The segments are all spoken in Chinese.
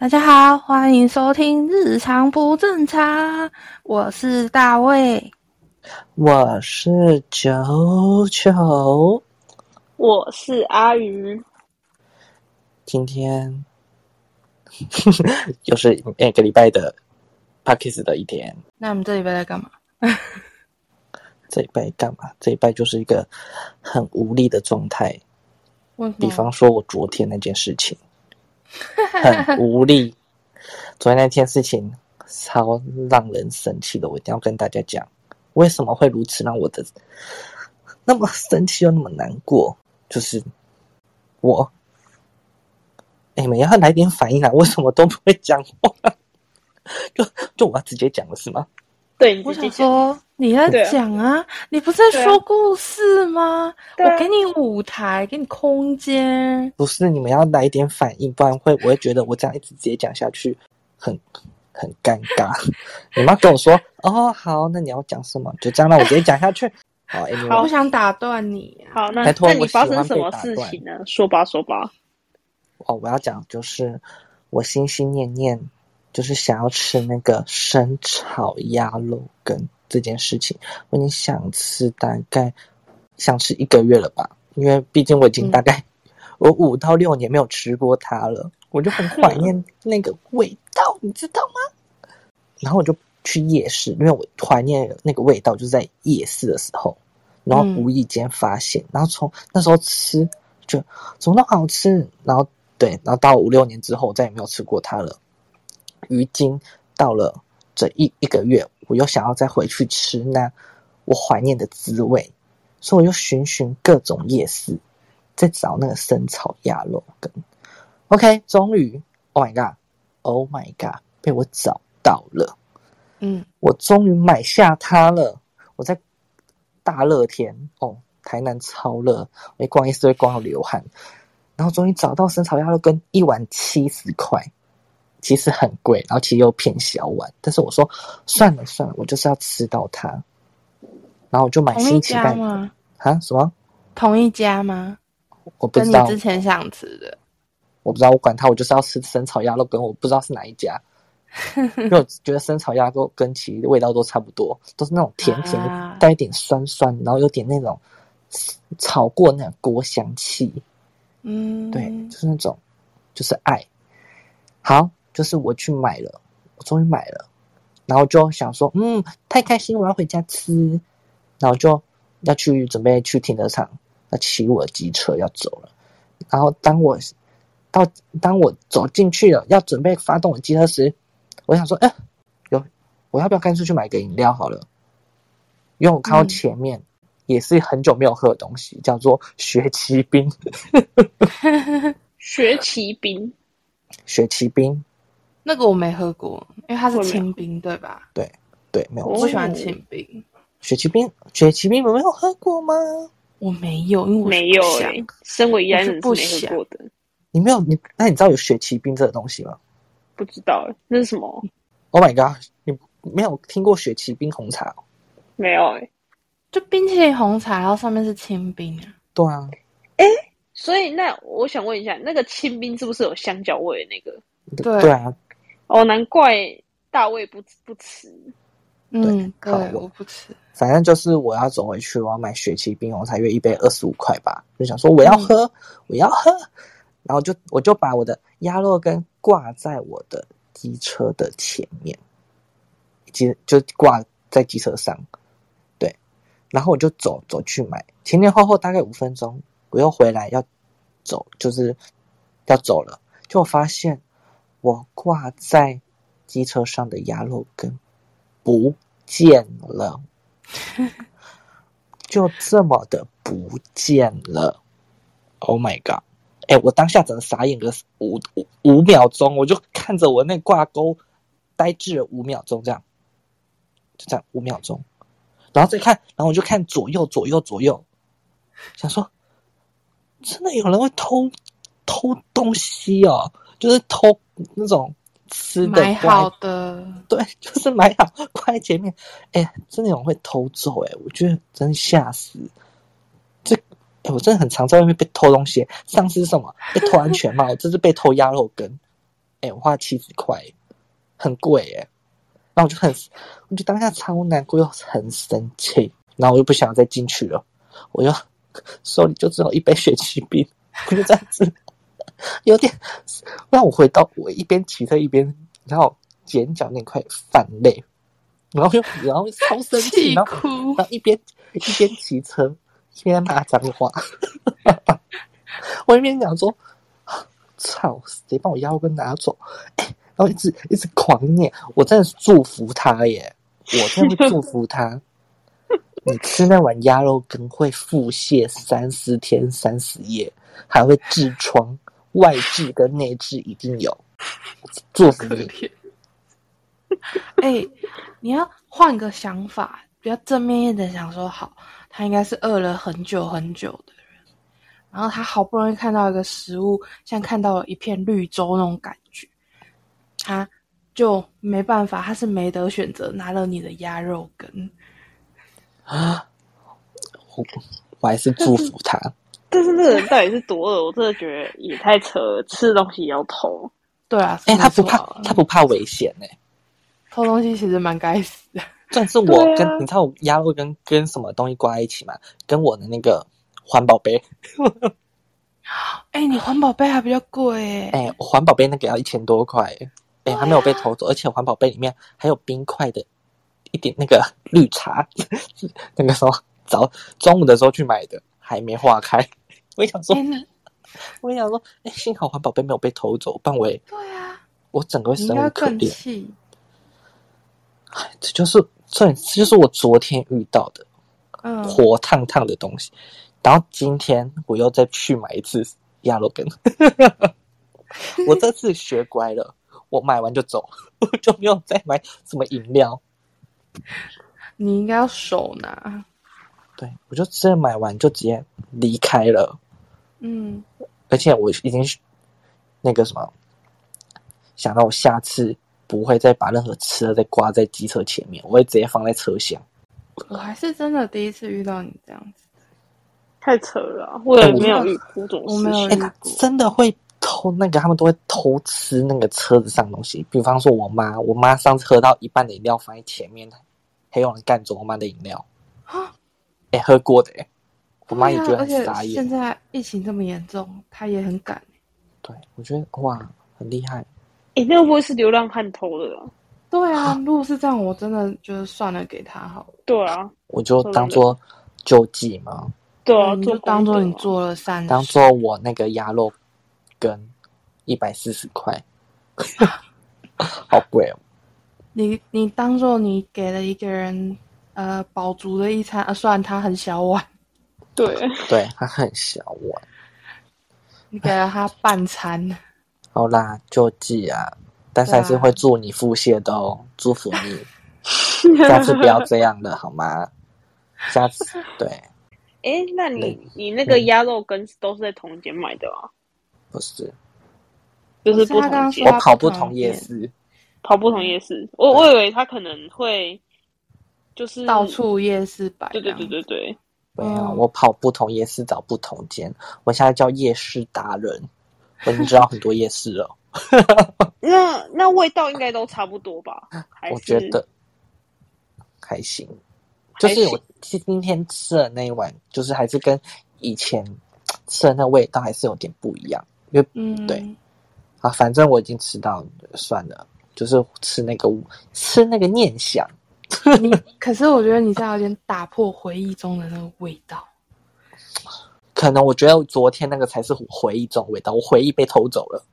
大家好，欢迎收听《日常不正常》，我是大卫，我是九九，我是阿鱼。今天 又是每个礼拜的 p a c k e s 的一天。那我们这礼拜在干嘛？这礼拜干嘛？这礼拜就是一个很无力的状态。比方说，我昨天那件事情。很无力。昨天那件事情超让人生气的，我一定要跟大家讲，为什么会如此让我的那么生气又那么难过？就是我，你们要来点反应啊！为什么都不会讲话？就就我要直接讲了是吗？对，我想说你在讲啊，你不是在说故事吗？我给你舞台，给你空间。不是你们要来一点反应，不然会我会觉得我这样一直直接讲下去很很尴尬。你们要跟我说哦，好，那你要讲什么？就这样，让我直接讲下去。好，我不想打断你。好，那那你发生什么事情呢？说吧，说吧。哦，我要讲就是我心心念念。就是想要吃那个生炒鸭肉羹这件事情，我已经想吃大概想吃一个月了吧，因为毕竟我已经大概我五到六年没有吃过它了，我就很怀念 那个味道，你知道吗？然后我就去夜市，因为我怀念那个味道，就是在夜市的时候，然后无意间发现，然后从那时候吃就怎么那么好吃，然后对，然后到五六年之后，我再也没有吃过它了。于今到了这一一个月，我又想要再回去吃那我怀念的滋味，所以我又寻寻各种夜市，在找那个生炒鸭肉羹。OK，终于，Oh my god，Oh my god，被我找到了。嗯，我终于买下它了。我在大热天哦，台南超热，我一逛夜市会逛到流汗。然后终于找到生炒鸭肉羹，一碗七十块。其实很贵，然后其实又偏小碗，但是我说算了算了，我就是要吃到它，然后我就买新奇蛋吗？啊？什么？同一家吗？我不知道。之前想吃的，我不知道，我管他，我就是要吃生炒鸭肉羹，我不知道是哪一家，因为我觉得生炒鸭肉羹其味道都差不多，都是那种甜甜的，带一点酸酸，然后有点那种炒过那种锅香气。嗯，对，就是那种，就是爱好。就是我去买了，我终于买了，然后就想说，嗯，太开心，我要回家吃，然后就要去准备去停车场，要骑我的机车要走了。然后当我到当我走进去了，要准备发动我机车时，我想说，哎，有我要不要干脆去买个饮料好了？因为我看到前面也是很久没有喝的东西，叫做雪奇冰。雪奇冰，雪奇冰。那个我没喝过，因为它是清冰，对吧？对对，没有。我不喜欢清冰。雪奇冰，雪奇冰，你没有喝过吗？我没有，因为我没有哎。身为一人是不没喝过的。你没有你？那你知道有雪奇冰这个东西吗？不知道哎，那是什么？Oh my god！你没有听过雪奇冰红茶？没有哎，就冰淇淋红茶，然后上面是清冰啊。对啊。哎，所以那我想问一下，那个清冰是不是有香蕉味？那个？对对啊。哦，难怪大卫不不吃。嗯，对，我不吃。反正就是我要走回去，我要买雪奇冰红茶，约一杯二十五块吧。就想说我要喝，我要喝，然后就我就把我的鸭肉羹挂在我的机车的前面，机就挂在机车上。对，然后我就走走去买，前前后后大概五分钟，我又回来要走，就是要走了，就发现。我挂在机车上的鸭肉羹不见了，就这么的不见了。Oh my god！哎、我当下整个傻眼个五五五秒钟，我就看着我那挂钩，呆滞了五秒钟，这样，就这样五秒钟，然后再看，然后我就看左右左右左右，想说，真的有人会偷偷东西哦，就是偷那种吃的买好的，对，就是买好挂在前面。哎、真的有人会偷走哎、我觉得真吓死。这、哎，我真的很常在外面被偷东西。上次是什么？被偷安全帽，这是被偷鸭肉羹。哎、我花七十块，很贵哎、然后我就很，我就当下超难过又很生气，然后我又不想再进去了，我又 手里就只有一杯雪奇冰，我就这样子，有点让我回到我一边骑车一边，然后眼角那块泛泪，然后又然后超生气，然后然。后一边一边骑车一边骂脏话，我一边讲说：“操，谁把我腰跟拿走？”哎、然后一直一直狂念，我真的是祝福他耶，我真的会祝福他。你吃那碗鸭肉羹会腹泻三四天三四夜，还会痔疮，外痔跟内痔一定有。做可怜。哎、你要换个想法，比较正面一点想说，好，他应该是饿了很久很久的人，然后他好不容易看到一个食物，像看到了一片绿洲那种感觉，他就没办法，他是没得选择，拿了你的鸭肉羹。啊！我我还是祝福他。但是那个人到底是多饿？我真的觉得也太扯了，吃东西也要偷。对啊，哎、他不怕啊，他不怕危险呢、偷东西其实蛮该死的。但是我跟、啊你知道我鸭肉跟跟什么东西挂在一起吗？跟我的那个环保杯，哎、你环保杯还比较贵哎、哎、我环保杯那个要一千多块、哎、还没有被偷走，而且环保杯里面还有冰块的一点那个绿茶，那个时候早中午的时候去买的，还没化开。我想说 我想说，哎、幸好环保杯没有被偷走，不然我也对啊，我整个生无可更恋。气。这就是这这就是我昨天遇到的嗯，火烫烫的东西，然后今天我又再去买一次鸭肉羹。我这次学乖了，我买完就走，我就没有再买什么饮料。你应该要手拿。对我就直接买完就直接离开了，嗯，而且我已经那个什么，想到我下次不会再把任何吃的再挂在机车前面，我会直接放在车厢。我还是真的第一次遇到你这样子。太扯了啊、我也没有遇过这种我没有事情。哎、遇过真的会偷那个，他们都会偷吃那个车子上的东西。比方说，我妈，我妈上次喝到一半的饮料放在前面，还有人干走我妈的饮料。啊，哎、喝过的、哎，我妈也觉得很傻眼现。在疫情这么严重，她也很赶。对，我觉得哇，很厉害。哎、那会不会是流浪汉偷的啊？对啊，如果是这样，我真的就是算了，给他好了。对啊，我就当做救济嘛，对啊，就当做做你做了善事，当做我那个鸭肉跟一百四十块，好贵哦。你你当做你给了一个人呃饱足的一餐，啊，虽然它很小碗，对，对，它很小碗。你给了他半餐。好啦，救济啊，但是还是会祝你腹泻的哦，祝福你，下次不要这样了好吗？下次对，哎、那你你那个鸭肉羹都是在同一间买的吗？不是，就是不同我跑不同夜市，跑不同夜市，我我以为他可能会就是到，处夜市摆，对对对对对，没有，嗯我跑不同夜市找不同间，我现在叫夜市达人，我已经知道很多夜市了，那那味道应该都差不多吧？我觉得还行。就是我今天吃的那一碗，就是还是跟以前吃的那味道还是有点不一样。因为嗯，对啊，反正我已经吃到，算了，就是吃那个吃那个念想。你可是我觉得你这样有点打破回忆中的那个味道。可能我觉得昨天那个才是回忆中的味道，我回忆被偷走了。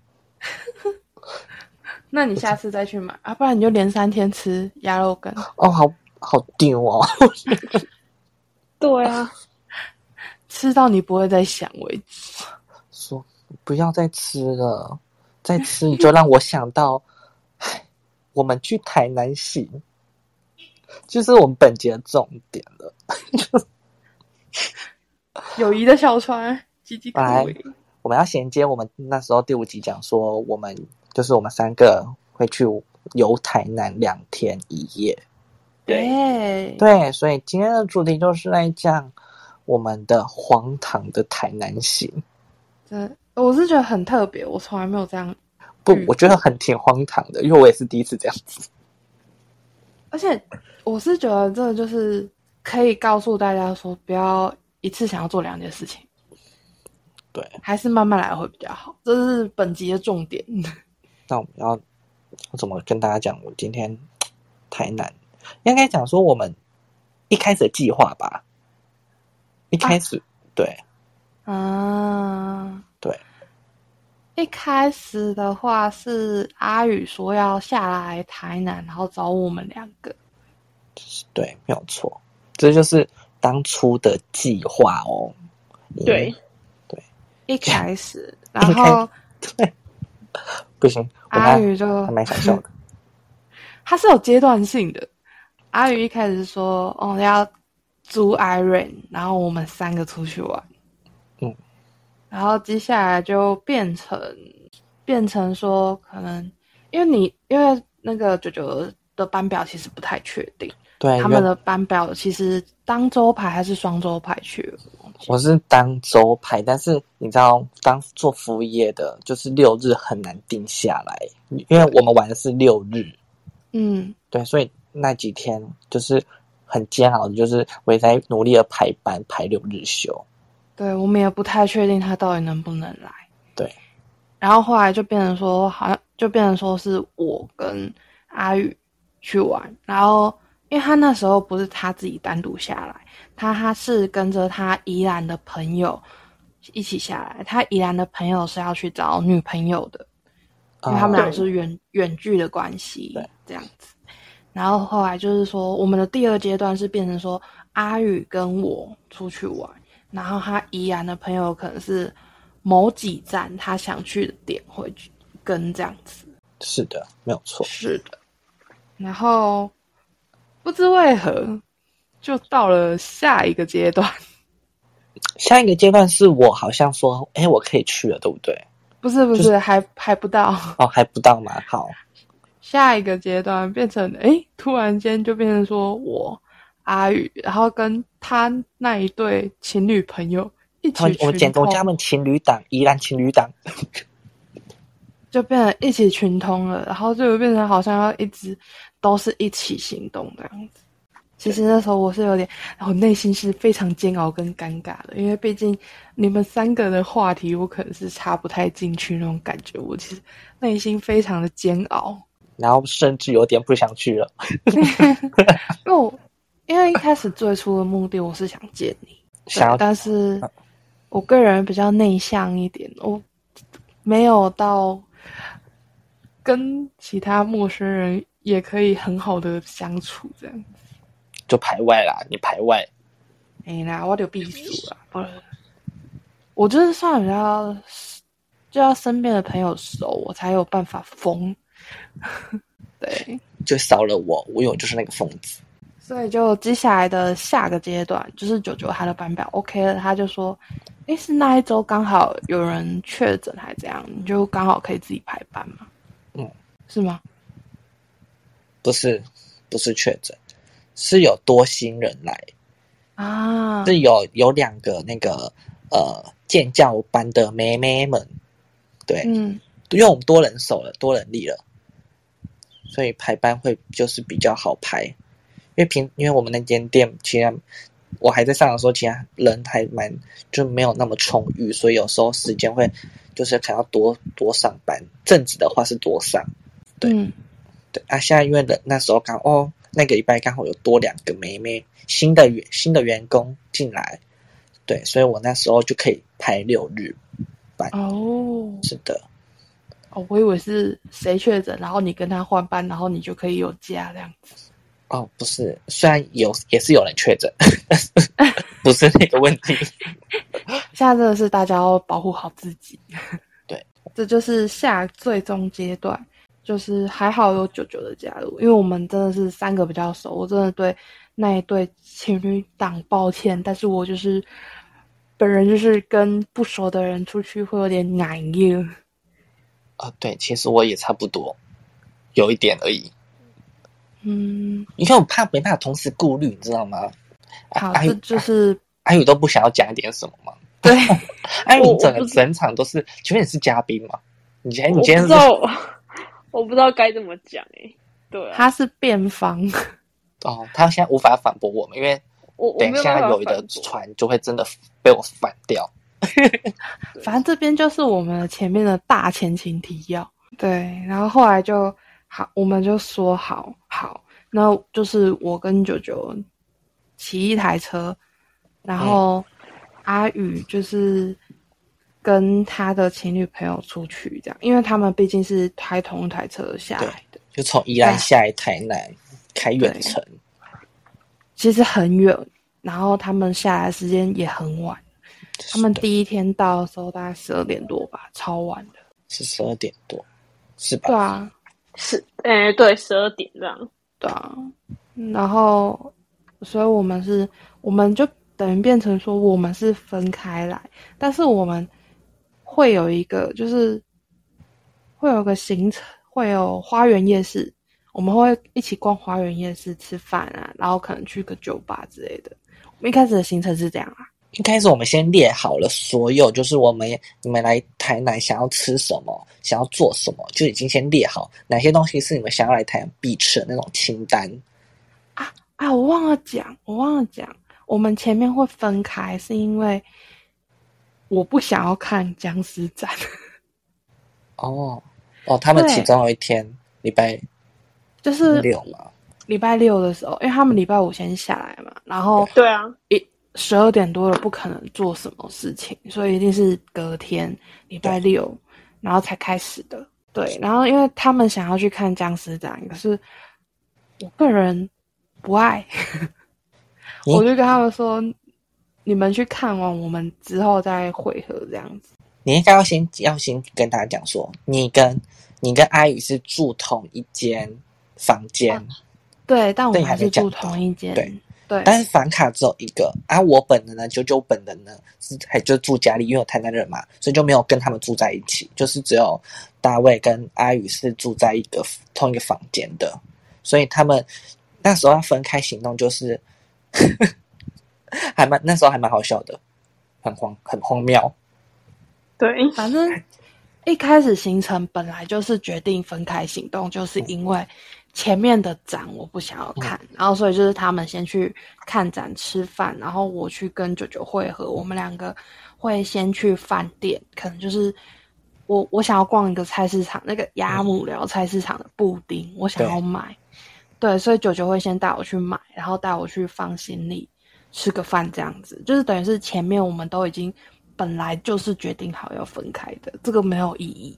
那你下次再去买啊，不然你就连三天吃鸭肉羹。哦，好好丢哦！对啊，吃到你不会再想为止。说不要再吃了，再吃你就让我想到，我们去台南行，就是我们本节的重点了。友谊的小船，岌岌可来危。我们要衔接我们那时候第五集讲说，我们就是我们三个会去游台南两天一夜。对，对，所以今天的主题就是来讲我们的荒唐的台南行。对我是觉得很特别，我从来没有这样。嗯，不我觉得很挺荒唐的，因为我也是第一次这样子。而且我是觉得这个就是可以告诉大家说，不要一次想要做两件事情，对，还是慢慢来会比较好。这是本集的重点。那我们要我怎么跟大家讲？我今天太难应该讲说我们一开始的计划吧。一开始、对啊，对，一开始的话是阿宇说要下来台南，然后找我们两个。对，没有错，这就是当初的计划哦。对，对一开始，然后对，不行，阿宇就还蛮想笑的。它是有阶段性的。阿宇一开始是说，哦，要租 Iron，然后我们三个出去玩。嗯，然后接下来就变成变成说，可能因为你因为那个九九的班表其实不太确定，对，他们的班表其实当周排还是双周排去我是当周排，但是你知道，当做服务业的，就是六日很难定下来，因为我们玩的是六日，嗯，对，所以那几天就是很煎熬的，就是我也在努力的排班排六日休。对，我们也不太确定他到底能不能来。对，然后后来就变成说，好像就变成说是我跟阿宇去玩，然后因为他那时候不是他自己单独下来，他他是跟着他宜兰的朋友一起下来，他宜兰的朋友是要去找女朋友的，因为他们俩啊是远远距的关系对，这样子。然后后来就是说，我们的第二阶段是变成说阿宇跟我出去玩，然后他宜兰的朋友可能是某几站他想去的点会去跟这样子。是的，没有错。是的，然后不知为何就到了下一个阶段，下一个阶段是我好像说，哎，我可以去了，对不对？不是不是，就是还还不到。哦，还不到嘛。好，下一个阶段变成诶，突然间就变成说我阿宇，然后跟他那一对情侣朋友一起群我们简我通，加们情侣档，宜兰情侣档。就变成一起群通了，然后就变成好像要一直都是一起行动这样子。其实那时候我是有点，我内心是非常煎熬跟尴尬的，因为毕竟你们三个的话题我可能是插不太进去那种感觉，我其实内心非常的煎熬。然后甚至有点不想去了。因为我因为一开始最初的目的我是想见你，想要但是我个人比较内向一点，我没有到跟其他陌生人也可以很好的相处这样子。就排外啦，你排外。哎啦，我就避暑啦，不然我就是算比较就要身边的朋友熟，我才有办法疯。对，就少了我，我有就是那个疯子。所以就接下来的下个阶段，就是九九他的班表 OK 了，他就说，诶，是那一周刚好有人确诊还这样，你就刚好可以自己排班嘛？嗯，是吗？不是不是确诊，是有多新人来，啊，是有有两个那个呃建教班的妹妹们，对，嗯，因为我们多人手了，多人力了，所以排班会就是比较好排。因为平因为我们那间店其实我还在上的时候，其实人还蛮就没有那么充裕，所以有时候时间会就是可能要多多上班。正职的话是多上，对嗯，对啊。现在因为人那时候刚哦那个礼拜刚好有多两个妹妹新的员新的员工进来，对，所以我那时候就可以排六日班。哦，是的，哦，我以为是谁确诊，然后你跟他换班，然后你就可以有假这样子。哦，不是，虽然有也是有人确诊，不是那个问题。现在真的是大家要保护好自己。对，这就是下最终阶段，就是还好有九九的加入，因为我们真的是三个比较熟，我真的对那一对情侣档抱歉，但是我就是本人就是跟不熟的人出去会有点难应。啊、对，其实我也差不多，有一点而已。嗯，你看我怕没办法同时顾虑，你知道吗？啊好，阿宇这就是阿宇都不想要讲一点什么吗？对。阿宇我我不知整个整场都是，请问你是嘉宾吗？你今天你我今天我不知道该怎么讲哎、对啊，他是辩方，哦，他现在无法反驳我们，因为等一下有的船就会真的被我反掉。反正这边就是我们的前面的大前情提要。对，然后后来就好，我们就说好好，那就是我跟九九骑一台车，然后阿宇就是跟他的情侣朋友出去，这样，因为他们毕竟是开同一台车下来的，就从宜兰下来台南开远程，其实很远，然后他们下来时间也很晚。他们第一天到的时候大概十二点多吧，超晚的。是十二点多，是吧？对啊，是哎、对，十二点这样。对啊，然后，所以我们是，我们就等于变成说，我们是分开来，但是我们会有一个，就是会有个行程，会有花园夜市，我们会一起逛花园夜市吃饭啊，然后可能去个酒吧之类的。我们一开始的行程是这样啊，一开始我们先列好了所有，就是我们你们来台南想要吃什么，想要做什么，就已经先列好哪些东西是你们想要来台南必吃的那种清单。啊啊，我忘了讲，我忘了讲，我们前面会分开，是因为我不想要看僵尸展。哦哦，他们其中有一天礼拜就是六嘛，礼拜六的时候，因为他们礼拜五先下来嘛，然后对啊，一十二点多了不可能做什么事情，所以一定是隔天礼拜六，然后才开始的。对，然后因为他们想要去看僵尸展，可是我个人不爱，我就跟他们说，你们去看完，我们之后再会合这样子。你应该要先要先跟大家讲说，你跟你跟阿宇是住同一间房间，对，但我们还是住同一间。对对，但是房卡只有一个啊。我本人呢，九九本人呢是还就住家里，因为我台南人嘛，所以就没有跟他们住在一起，就是只有大卫跟阿宇是住在一个同一个房间的，所以他们那时候要分开行动，就是 还蛮那时候还蛮好笑的，很荒很荒谬。对，反正一开始行程本来就是决定分开行动，就是因为前面的展我不想要看，然后所以就是他们先去看展吃饭，然后我去跟九九会合，我们两个会先去饭店，可能就是我我想要逛一个菜市场，那个鸭母寮菜市场的布丁，我想要买，对，所以九九会先带我去买，然后带我去放行李，吃个饭这样子，就是等于是前面我们都已经本来就是决定好要分开的，这个没有意义。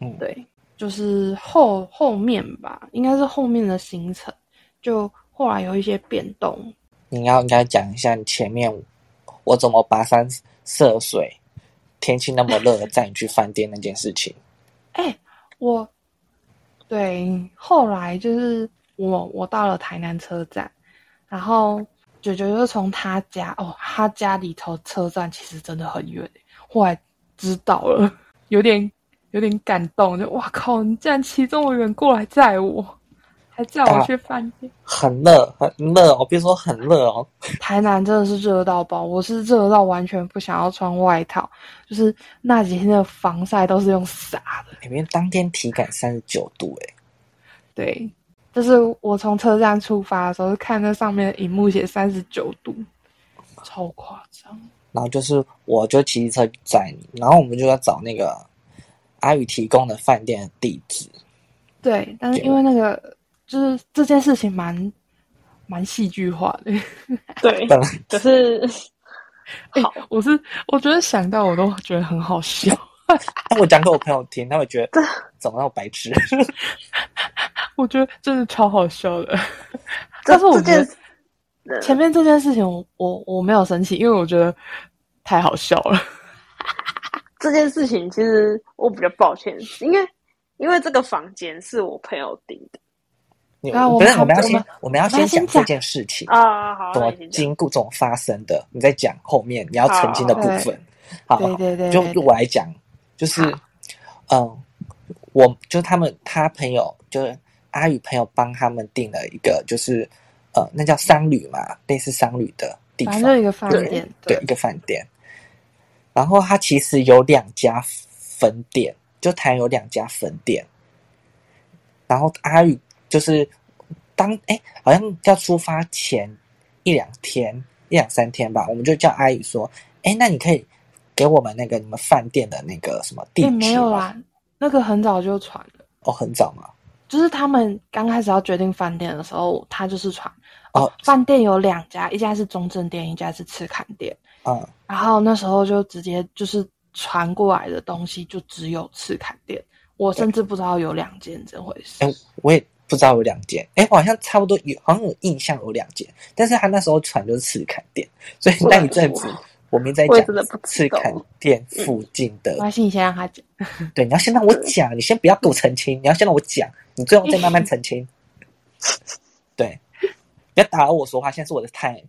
嗯。对，就是后后面吧，应该是后面的行程，就后来有一些变动。你要应该讲一下你前面我怎么跋山涉水，天气那么热带你去饭店那件事情。哎、我对后来就是我我到了台南车站，然后九九就从他家哦，他家里头车站其实真的很远，后来知道了，有点有点感动，就哇靠，你竟然骑这么远过来载我，还载我去饭店。很热，很热哦，别说很热哦，台南真的是热到爆，我是热到完全不想要穿外套，就是那几天的防晒都是用撒的。里面当天体感三十九度，哎，对，就是我从车站出发的时候，看那上面的荧幕写三十九度，超夸张。然后就是我就骑车载你，然后我们就要找那个阿宇提供的饭店的地址。对，但是因为那个就是这件事情蛮蛮戏剧化的，对，本来可是 哎好，我是我觉得想到我都觉得很好笑。我讲给我朋友听，他会觉得怎么那么白痴？我觉得真的超好笑的。但是我觉这件得前面这件事情我，我我没有生气，因为我觉得太好笑了。这件事情其实我比较抱歉，因为因为这个房间是我朋友订的你啊我不是我们要先我们要先讲这件事情，啊。好，经过怎么发生的，你再讲后面你要澄清的部分。好，对对对就对就我来讲，就是嗯，我就是他们他朋友就是阿宇朋友帮他们订了一个就是呃那叫商旅嘛，类似商旅的地方一个饭对店，对，一个饭店。然后它其实有两家分店，就台湾有两家分店。然后阿宇就是当哎，好像要出发前一两天、一两三天吧，我们就叫阿宇说：“哎，那你可以给我们那个你们饭店的那个什么地哎、址？”没有啦，那个很早就传了。哦，很早吗。就是他们刚开始要决定饭店的时候，他就是传哦，饭店有两家，一家是中正店，一家是赤坎店。嗯，然后那时候就直接就是传过来的东西就只有赤坎店，我甚至不知道有两间这回事。哎，我也不知道有两间，哎，我好像差不多有，好像有印象有两间，但是他那时候传就是赤坎店，所以那一阵子我们在讲我也真的不知道赤坎店附近的没关系，你先让他讲。对，你要先让我讲，你先不要给我澄清，你要先让我讲，你最后再慢慢澄清。对，不要打扰我说话，现在是我的 time。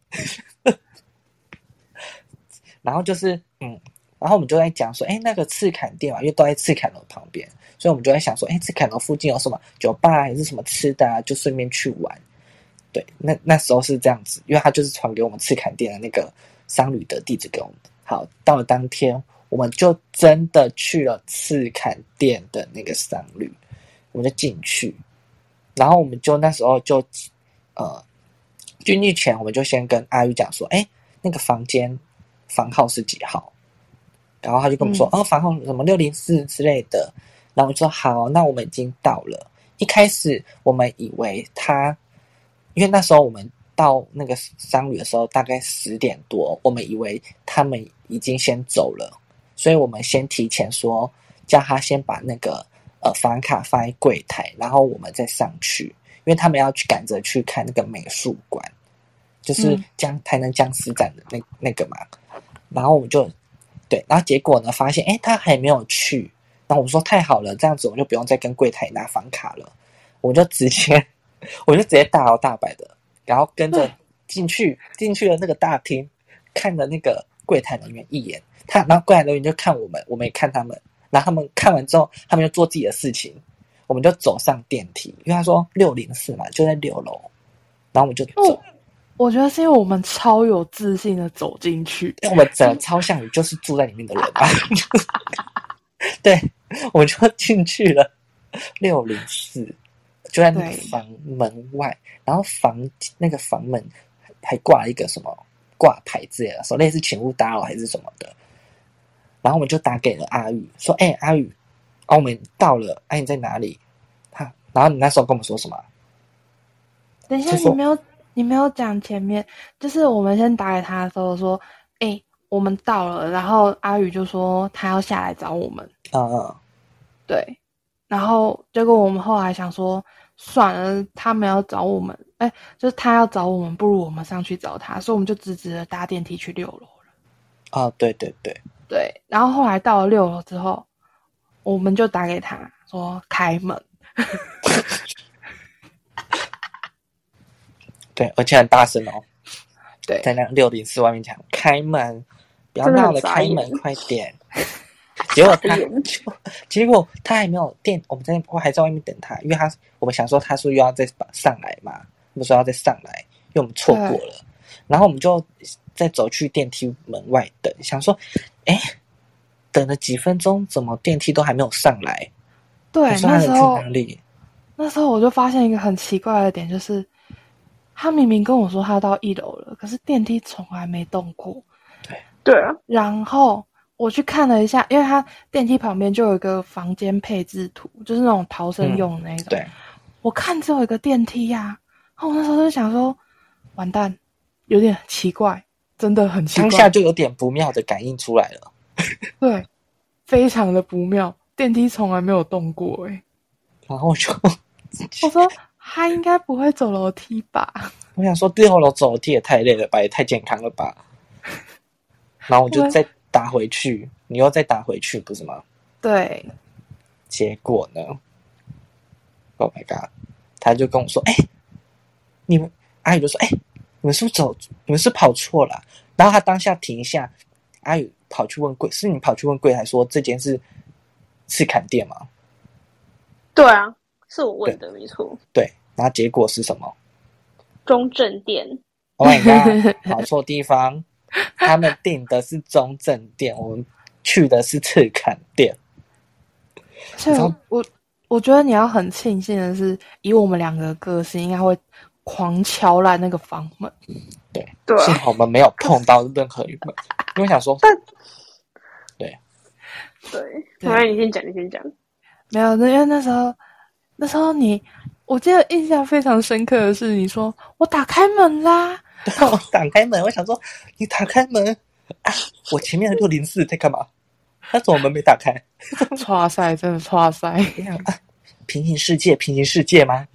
然后就是，嗯，然后我们就在讲说，哎，那个赤坎店嘛，因为都在赤坎楼旁边，所以我们就在想说，哎，赤坎楼附近有什么酒吧还是什么吃的啊，就顺便去玩。对，那那时候是这样子，因为他就是传给我们赤坎店的那个商旅的地址给我们。好，到了当天，我们就真的去了赤坎店的那个商旅，我们就进去，然后我们就那时候就呃进去前，我们就先跟阿玉讲说，哎，那个房间房号是几号？然后他就跟我们说，哦，房号什么六零四之类的。然后我就说好，那我们已经到了。一开始我们以为他，因为那时候我们到那个商旅的时候大概十点多，我们以为他们已经先走了，所以我们先提前说叫他先把那个呃房卡放在柜台，然后我们再上去，因为他们要去赶着去看那个美术馆，就是嗯台南僵尸展的那那个嘛。然后我们就对，然后结果呢，发现哎他还没有去，然后我们说太好了，这样子我们就不用再跟柜台拿房卡了，我们就直接 我就直接大摇大摆的，然后跟着进去进去了那个大厅，看了那个柜台人员一眼，他然后柜台人员就看我们，我们也看他们，然后他们看完之后，他们就做自己的事情，我们就走上电梯，因为他说六零四嘛，就在六楼，然后我们就走，我觉得是因为我们超有自信的走进去，因为我们整个超像你就是住在里面的人吧，对，我们就进去了六零四，就在那个对房门外，然后房那个房门还挂一个什么挂牌之类的，说类似请勿打扰还是什么的，然后我们就打给了阿宇，说：“哎、阿宇，哦，我们到了，哎、你在哪里？”他，然后你那时候跟我们说什么？等一下，说你没有你没有讲前面，就是我们先打给他的时候说，哎、我们到了，然后阿宇就说他要下来找我们，嗯嗯，对，然后结果我们后来想说，算了，他们要找我们，哎、就是他要找我们，不如我们上去找他，所以我们就直直的搭电梯去六楼了。哦，对对对，对，然后后来到了六楼之后，我们就打给他说开门，对，而且很大声哦。对在那六零四外面讲开门，不要闹了，开门快点。结果他就，结果他还没有电，我们在我还在外面等他，因为他我们想说他说又要再上来嘛，我们说要再上来，因为我们错过了，然后我们就再走去电梯门外等，想说，哎，等了几分钟，怎么电梯都还没有上来？对那时候？那时候我就发现一个很奇怪的点，就是他明明跟我说他到一楼了，可是电梯从来没动过。对对啊，然后我去看了一下，因为他电梯旁边就有一个房间配置图，就是那种逃生用的那种。对，我看只有一个电梯呀、然后我那时候就想说，完蛋，有点奇怪，真的很奇怪。当下就有点不妙的感应出来了。对，非常的不妙，电梯从来没有动过哎、然后我就 我说他应该不会走楼梯吧？我想说，六楼走楼梯也太累了吧，也太健康了吧。然后我就再打回去，你又再打回去，不是吗？对，结果呢？Oh my god！他就跟我说：“哎、你们阿宇就说：‘哎、你们是不是走？你们是跑错了啊、然后他当下停一下，阿宇跑去问柜，是你跑去问柜台说这间是是砍店吗？对啊，是我问的，没错。对，然后结果是什么中正店，？Oh my god！跑错地方，他们订的是中正店，我们去的是赤坎店。所以我我我觉得你要很庆幸的是，以我们两个的个性，应该会狂敲烂那个房门。对幸啊，好我们没有碰到任何一门，因为想说，对。对反正你先讲，你先讲。没有，那因为那时候那时候你，我记得印象非常深刻的是，你说我打开门啦，我打开门，我想说你打开门啊，我前面的六零四在干嘛？他怎么门没打开？哇塞，真的哇塞，啊平行世界，平行世界吗？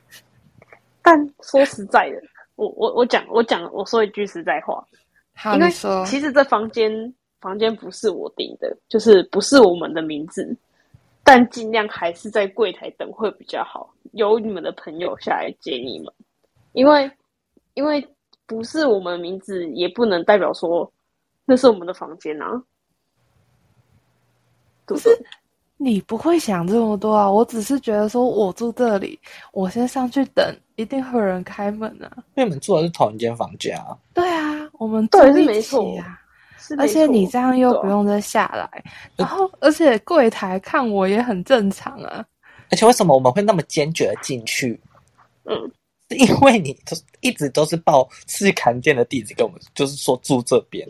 但说实在的，我我我讲我讲我说一句实在话，好，因为，其实这房间房间不是我订的，就是不是我们的名字，但尽量还是在柜台等会比较好，由你们的朋友下来接你们，因为因为不是我们名字，也不能代表说那是我们的房间啊，对不是？你不会想这么多啊，我只是觉得说我住这里，我先上去等，一定会有人开门啊。因为你们住的是同一间房间啊。对啊，我们住对是一起没错啊。是而且你这样又不用再下来，然后而且柜台看我也很正常啊。而且为什么我们会那么坚决的进去？嗯，是因为你都一直都是报赤坎店的地址给我们，就是说住这边。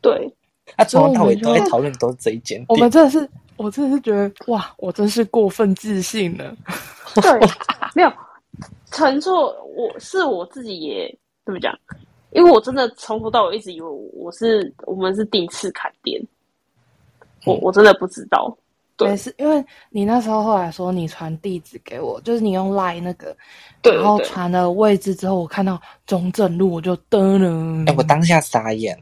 对，啊从头到尾都在讨论都是这一间我们。真的是，我真的是觉得哇，我真是过分自信了。对，没有陈错，我是我自己也怎么讲？因为我真的从头到尾一直以为我是我们是第一次砍店，我嗯我真的不知道。对是，因为你那时候后来说你传地址给我，就是你用 Line 那个，对对然后传了位置之后，我看到中正路，我就噔噔。哎、我当下傻眼，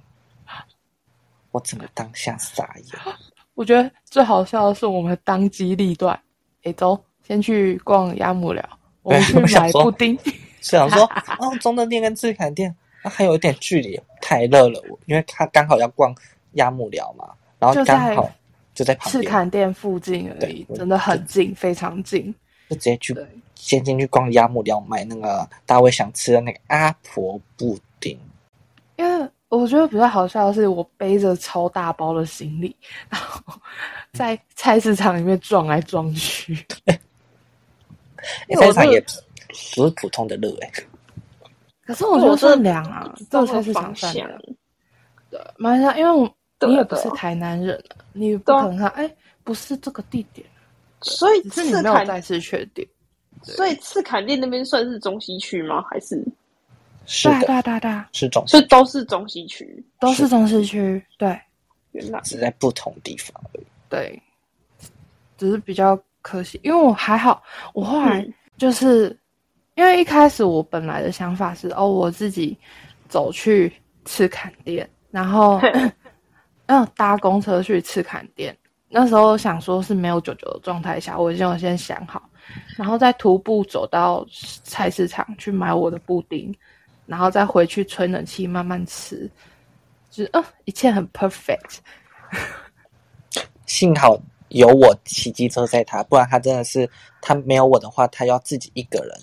我整个当下傻眼。我觉得最好笑的是我们当机立断，哎，走，先去逛鸭母寮，我们 去买布丁。是想说，哦，中正店跟赤坎店啊还有一点距离，太热了。我因为他刚好要逛鸭木寮嘛，然后刚好就在旁赤，坎店附近而已，真的很近，非常近。就直接去先进去逛鸭木寮买那个大卫想吃的那个阿婆布丁。因为我觉得比较好笑的是，我背着超大包的行李，然后在菜市场里面撞来撞去。菜市场也不是普通的热哎、可是我觉得算凉啊，这个菜市方场算向凉。对，蛮像，因为我你也不是台南人啊，你不可能看，哎，不是这个地点，所以只是你没有再次确定。所以赤坎店那边算是中西区吗？还是是的，啊对啊对啊，是种所以都是中西区？都是中西区，对原来只在不同地方而已。对，只是比较可惜，因为我还好，我后来嗯就是、因为一开始我本来的想法是，哦，我自己走去赤坎店，然后 嗯搭公车去赤坎店。那时候想说是没有九九的状态下，我已经有先想好，然后再徒步走到菜市场去买我的布丁，然后再回去吹冷气慢慢吃，就是嗯一切很 perfect。幸好有我骑机车载他，不然他真的是他没有我的话，他要自己一个人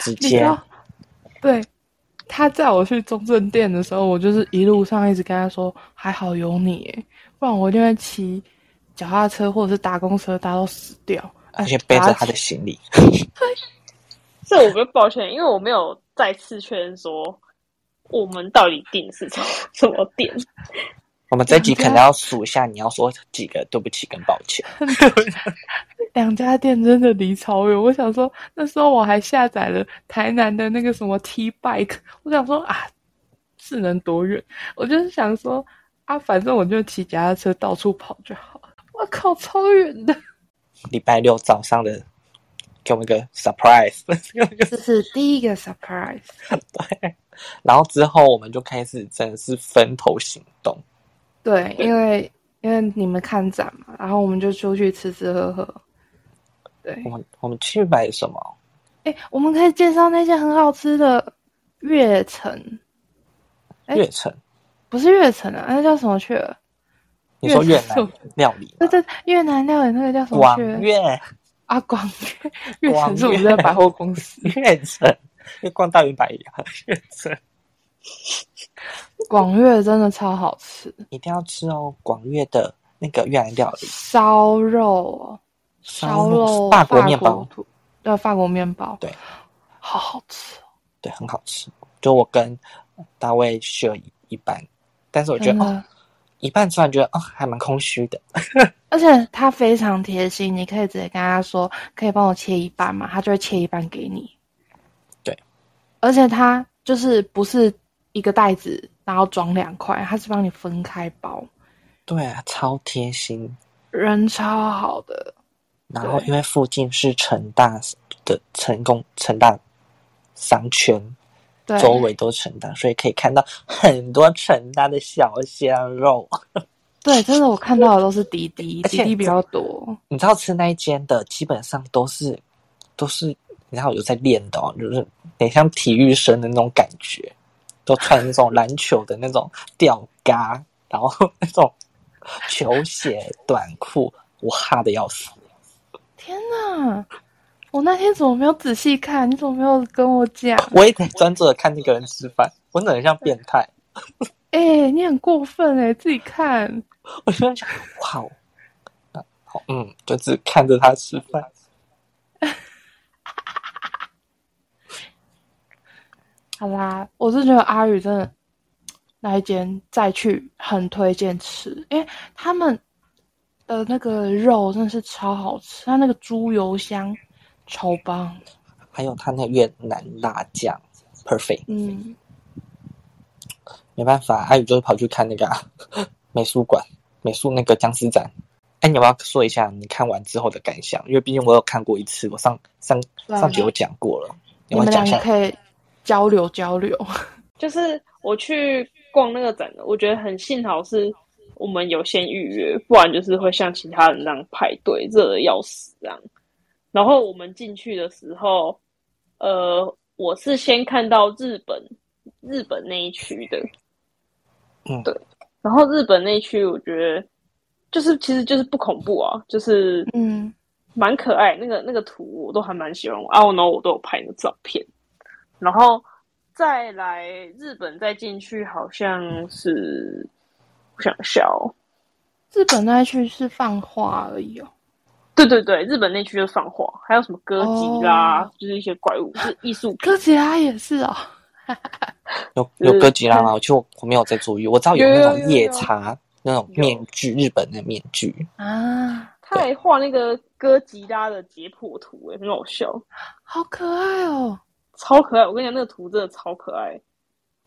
直你知接道，对，他载我去中正店的时候，我就是一路上一直跟他说，还好有你耶，不然我一定会骑脚踏车或者是搭公车搭到死掉，而且背着他的行李。这我比较抱歉，因为我没有再次确认说我们到底订是什么什么店。我们这集可能要数一下，你要说几个对不起跟抱歉。两家店真的离超远。我想说，那时候我还下载了台南的那个什么 T Bike，我想说啊，是能多远？我就是想说啊，反正我就骑脚踏车到处跑就好了。我靠，超远的。礼拜六早上的给我们一个 surprise，这是第一个 surprise。对，然后之后我们就开始真的是分头行动。对，因为因为你们看展嘛，然后我们就出去吃吃喝喝。对我，们我们去买什么？哎，我们可以介绍那些很好吃的月城，哎月城，不是月城啊，那叫什么去了？你说越南料理吗？对对，越南料理那个叫什么广去？越啊，广粤，越广城是我们百货公司。越城，逛大圆百呀，越城 广粤真的超好吃，一定要吃哦。广粤的那个越南料理，烧肉哦，烧肉法国面包，土，对，法国面包，对，好好吃哦，对，很好吃。就我跟大卫 share 一一半，但是我觉得哦，一半吃完觉得哦，还蛮空虚的。而且他非常贴心，你可以直接跟他说，可以帮我切一半嘛，他就会切一半给你。对，而且他就是不是一个袋子，然后装两块，他是帮你分开包，对啊，超贴心。人超好的。然后因为附近是成大的成功成大商圈，对，周围都成大，所以可以看到很多成大的小鲜肉。对，真的我看到的都是滴滴，滴滴比较多。你知道吃那一间的，基本上都是都是，你知道有在练的哦，就是很像体育生的那种感觉，都穿那种篮球的那种吊嘎，然后那种球鞋短裤，我哈的要死。天哪！我那天怎么没有仔细看？你怎么没有跟我讲？我也得专注的看那个人吃饭，我真的很像变态。哎、你很过分哎、自己看。我就在想，哇哦，啊好，嗯，就只看着他吃饭。好啦，我是觉得阿宇真的那一间再去很推荐吃，因为他们的那个肉真的是超好吃，它那个猪油香超棒。还有他那越南辣酱，perfect。嗯，没办法，阿宇就是跑去看那个、啊、美术馆，美术那个僵尸展。哎，你要不要说一下你看完之后的感想？因为毕竟我有看过一次，我上上上集有讲过了，你们讲一下？两个可以交流交流。就是我去逛那个展的，我觉得很幸好是我们有先预约，不然就是会像其他人那样排队，热的要死这样。然后我们进去的时候，呃，我是先看到日本日本那一区的，嗯对。然后日本那一区，我觉得就是其实就是不恐怖啊，就是嗯，蛮可爱，那个那个图我都还蛮喜欢，啊，然后我都有拍那个照片，然后再来日本再进去好像是，我想一下哦，日本那一区是放话而已哦。对对对，日本那区就是放话，还有什么歌吉啦，哦就是一些怪物，就是艺术品，哥吉拉也是哦。有有哥吉拉吗？我就我没有在注意，我知道有有那种夜叉那种面具，日本的面具。啊，他还画那个哥吉拉的解剖图，哎，很好笑，好可爱哦。超可爱。我跟你讲，那个图真的超可爱，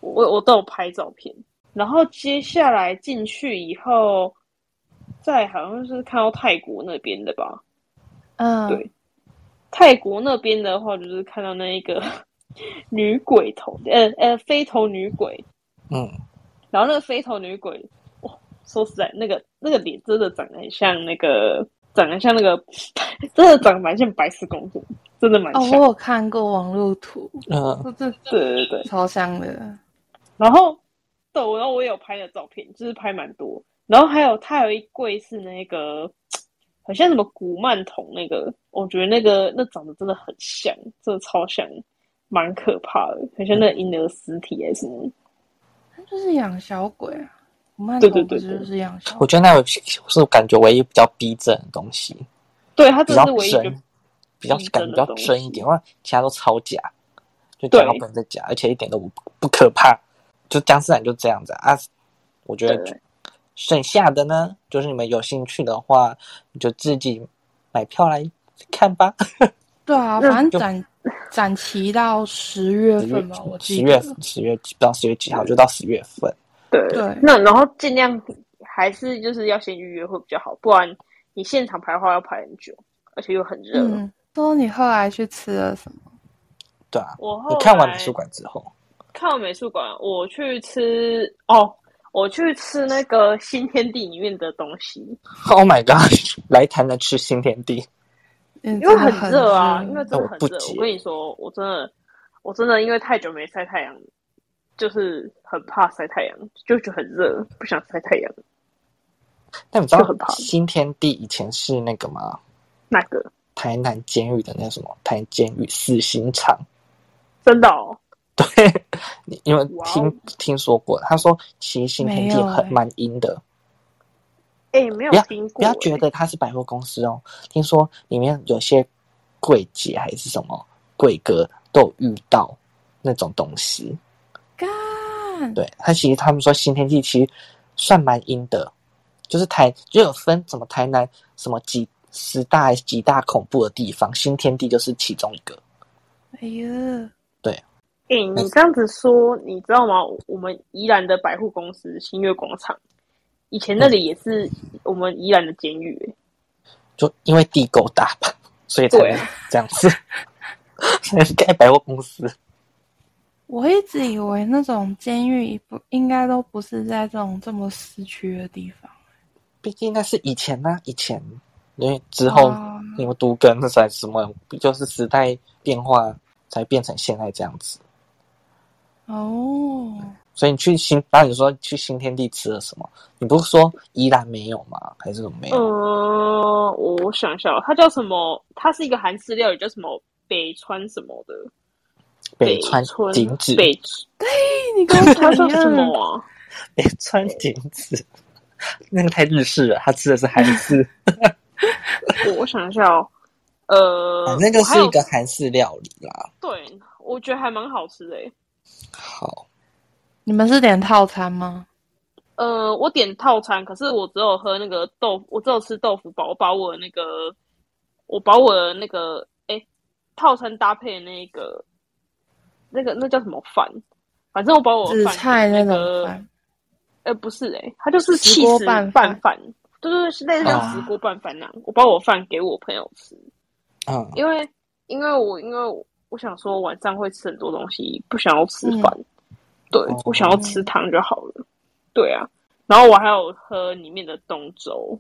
我我我都有拍照片。然后接下来进去以后，再好像是看到泰国那边的吧，嗯，对泰国那边的话，就是看到那一个 女鬼头，呃呃，飞头女鬼。嗯，然后那个飞头女鬼，哇，说实在，那个那个脸真的长得很像那个，长得像那个，真的长得蛮像白雪公主，真的蛮哦，我有看过网络图，嗯，这这对对对。超像的。然后，对，然后我也有拍的照片，就是拍蛮多。然后还有它有一柜是那个，好像什么古曼童那个，我觉得那个那长得真的很像，真的超像，蛮可怕的，很像那个婴儿尸体还是什么。它就是养小鬼啊，古曼对童不是对对对就是养小我觉得那个是我感觉唯一比较逼真的东西，对，它比较真的是唯一一个真，比较感觉比较真一点，因为其他都超假，就假到对不能再假，而且一点都不不可怕。就僵尸展就这样子啊，我觉得剩下的呢，就是你们有兴趣的话，你就自己买票来看吧。对啊，反正展展期到十月十月份吧，我十月记得。十月不知道十月几号，就到十月份。对对那然后尽量还是就是要先预约会比较好，不然你现场排的话要排很久，而且又很热。嗯，说你后来去吃了什么？对啊，我后你看完美术馆之后，看完美术馆，我去吃哦，我去吃那个新天地里面的东西，Oh my god！来台南吃新天地，因因为很热啊，因为真的很热。我跟你说，我真的，我真的因为太久没晒太阳，就是很怕晒太阳，就觉得很热，不想晒太阳。但你知道很怕新天地以前是那个吗？那个台南监狱的那个什么台南监狱死刑场。真的哦，对，你因为听听说过，他说其实新天地很蛮阴的，哎、没有不要听过、不要觉得它是百货公司哦，听说里面有些柜姐还是什么柜哥都有遇到那种东西。干，对，他其实他们说新天地其实算蛮阴的，就是台就有分什么台南什么几十大几大恐怖的地方，新天地就是其中一个。哎呀，哎、你这样子说，你知道吗？我们宜兰的百货公司新月广场，以前那里也是我们宜兰的监狱、欸就因为地够大吧，所以才这样子，才能盖百货公司。我一直以为那种监狱不应该都不是在这种这么市区的地方。毕竟那是以前呢、以前因为之后哦因为都跟那才什么，就是时代变化才变成现在这样子。哦，所以你去新，然后你说去新天地吃了什么？你不是说依然没有吗？还是什么没有？嗯，我想一下哦，它叫什么？它是一个韩式料理，叫什么北川什么的？北川村景子，北，你跟我它讲一叫什么，啊？北川景子，那个太日式了，他吃的是韩式，我我想一下哦，呃，反正就是一个韩式料理啦。对，我觉得还蛮好吃的诶。好，你们是点套餐吗？呃，我点套餐，可是我只有喝那个豆腐，我只有吃豆腐包，我把我的那个，我把我的那个，哎，套餐搭配的那个，那个那叫什么饭？反正我把我的紫饭菜那个，饭，呃，不是诶，它就是石锅拌饭拌饭，对对对，是类似像啊石锅拌饭那样。我把我饭给我朋友吃，嗯，因为因为我因为我我想说晚上会吃很多东西，不想要吃饭，对哦。我想要吃汤就好了。对啊，然后我还有喝里面的东粥，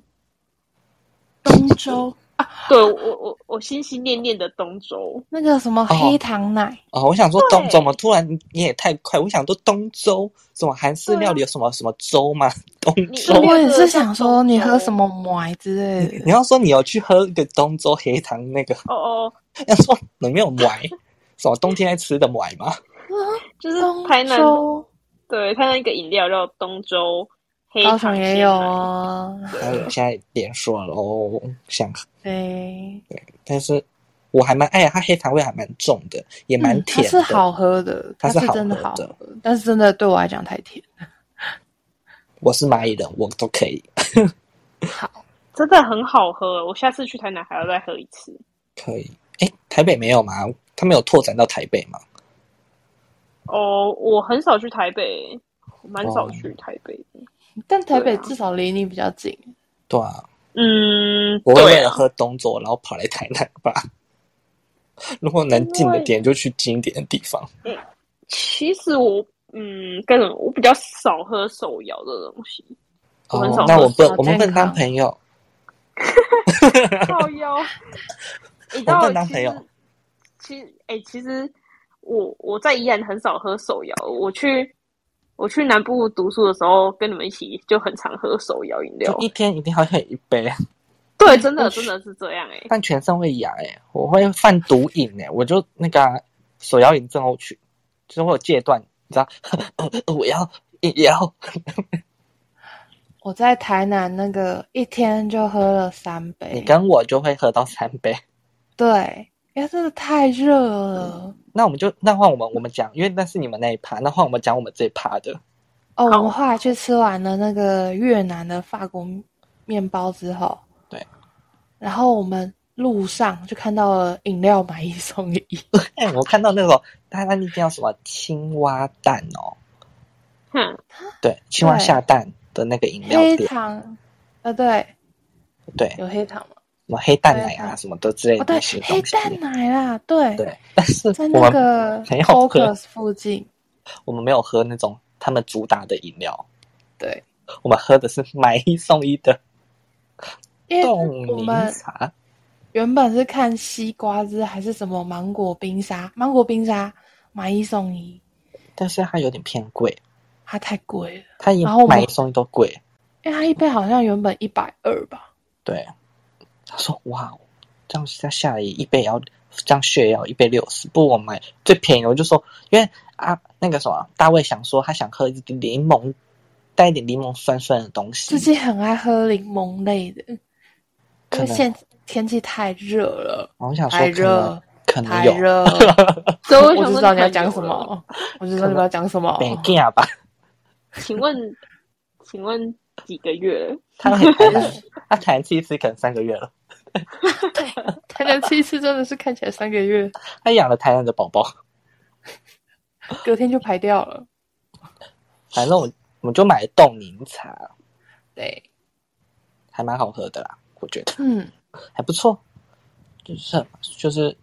东粥 对我我我心心念念的东周，那个什么黑糖奶，哦，我想说东对怎么突然你也太快？我想说东周什么韩式料理有什么什么粥吗？东你粥，我也是想说你喝什么奶之类的。你要说你有去喝一个东周黑糖那个，哦哦，要说你没有奶，什么冬天爱吃的奶吗？就是东台南粥，对台南一个饮料叫东粥黑高糖雄也有，哦。还有现在连说了哦，想，对，但是我还蛮哎呀，它黑糖味还蛮重的，也蛮嗯甜的。它是好喝的，它它是好真的喝的好喝，但是真的对我来讲太甜。我是蚂蚁人，我都可以，好，真的很好喝，我下次去台南还要再喝一次。可以。哎，台北没有吗？他们有拓展到台北吗？哦，我很少去台北，蛮少哦去台北的。但台北至少离你比较近。对啊，嗯，我会喝东粥，然后跑来台南吧。如果能近的点，就去近一点的地方。嗯其实我嗯，跟人我比较少喝手摇的东西，我很少哦，那我不，我们不能当朋友。靠腰。你知我道不能当朋友其实，其实，哎、其实我我在宜兰很少喝手摇，我去我去南部读书的时候，跟你们一起就很常喝手摇饮料就。一天一定要喝一杯，对，真的真的是这样哎、但全身会痒哎、我会犯毒瘾哎、我就那个啊、手摇饮症候群，就是会有戒断，你知道？我要也要，我在台南那个一天就喝了三杯你，跟我就会喝到三杯。对，因为真的太热了。那我们就那换我们我们讲，因为那是你们那一趴，那换我们讲我们这一趴的。哦，我们后来去吃完了那个越南的法国面包之后，对，然后我们路上就看到了饮料买一送一，哎、我看到那个他那叫什么青蛙蛋哦，哼，对，青蛙下蛋的那个饮料黑，糖，呃，对，对，有黑糖吗？么黑蛋奶啊什么的之类的那些，黑东西。蛋奶啦，对，对，但是在那个 Focus 附近，我们没有喝那种他们主打的饮料，对，我们喝的是买一送一的冻柠茶。原本是看西瓜汁还是什么芒果冰沙，芒果冰沙买一送一，但是它有点偏贵，它太贵了，它一买一送一都贵。因为它一杯好像原本一百二吧，对，他说哇，这样下下来一杯也要这样血也要一杯六十，不我买最便宜的，我就说，因为啊那个什么大卫想说他想喝一点柠檬带一点柠檬酸酸的东西。最近很爱喝柠檬类的，因可现天气太热了，我想说太热，可能有。太热，所以我想说我就知道你要讲什。么，我就知道你要讲什么。北京吧，请问，请问几个月？他很台南，他台南吃一次可能三个月了，台南吃一次真的是看起来三个月，他养了台南的宝宝，隔天就排掉了。反正我我们就买冻柠茶，对，还蛮好喝的啦，我觉得嗯，还不错，就是就是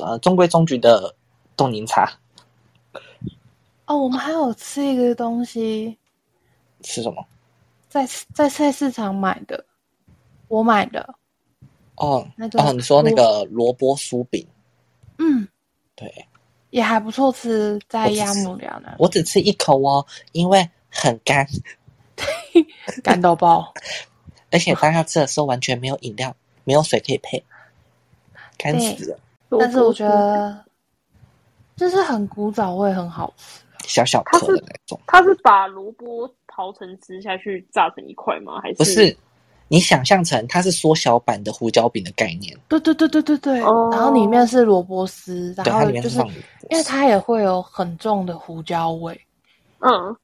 呃中规中矩的冻柠茶哦，我们还有吃一个东西，吃什么？在在菜市场买的，我买的，哦那个哦，你说那个萝卜酥饼，嗯，对也还不错吃，在亚姆寮呢我只吃一口哦，因为很干，干到爆。而且当下吃的时候完全没有饮料，没有水可以配，干死了。但是我觉得就是很古早味，很好吃。小小颗的那种，他是把萝卜刨成汁下去炸成一块吗？还是不是？你想象成它是缩小版的胡椒饼的概念，对对对对对对，哦然后里面是萝卜丝，对，然它后就是因为它也会有很重的胡椒味，嗯，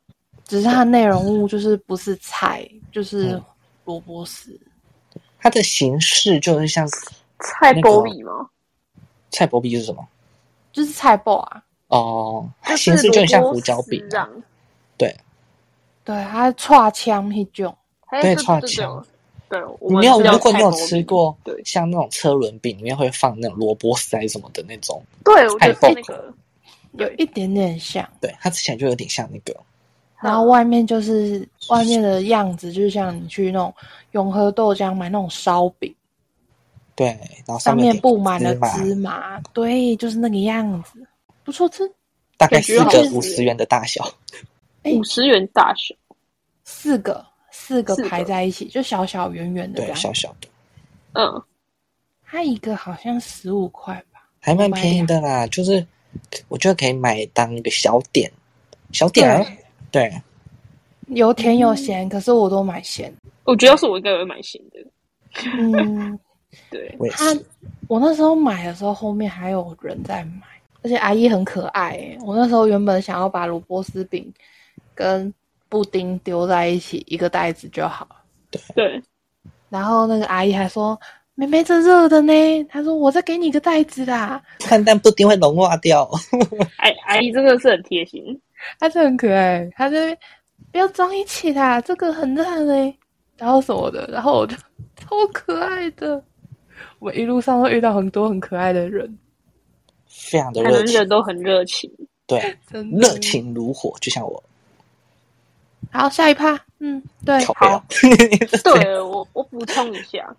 只是它内容物 就是不是菜，就是嗯萝卜丝。它的形式就是像菜那个包里吗？菜包币是什么？就是菜包啊，哦，它形式就很像胡椒饼啊，这样。对，对，它串枪那种，对串枪对，对我你没有？如果你有吃过对像那种车轮饼里面会放那种萝卜塞什么的那种，对，我就是菜包那个有一点点像，对，它吃起来就有点像那个，然后外面就是外面的样子，就是像你去那种永和豆浆买那种烧饼，对，然后上面面布满了芝麻，对，就是那个样子，不错吃。大概四个五十元的大小，哎五十元大小，四个四个排在一起，就小小圆圆的对，小小的，嗯，它一个好像十五块吧，还蛮便宜的啦。就是我觉得可以买当一个小点，小点啊，对，有甜有咸，可是我都买咸。我觉得要是我应该会买咸的。嗯，对，我也它，我那时候买的时候，后面还有人在买，而且阿姨很可爱、欸。我那时候原本想要把萝卜丝饼跟布丁丢在一起，一个袋子就好。对，然后那个阿姨还说：“妹妹，这热的呢。”她说：“我再给你一个袋子啦。看但布丁会融化掉。阿阿姨真的是很贴心。”她是很可爱，她这边不要装一起啦，这个很热嘞，然后什么的，然后我就超可爱的。我一路上会遇到很多很可爱的人，非常的台热情，人都很热情。对，真的热。情如火，就像我。好，下一趴，嗯，对，好，对我，我补充一下，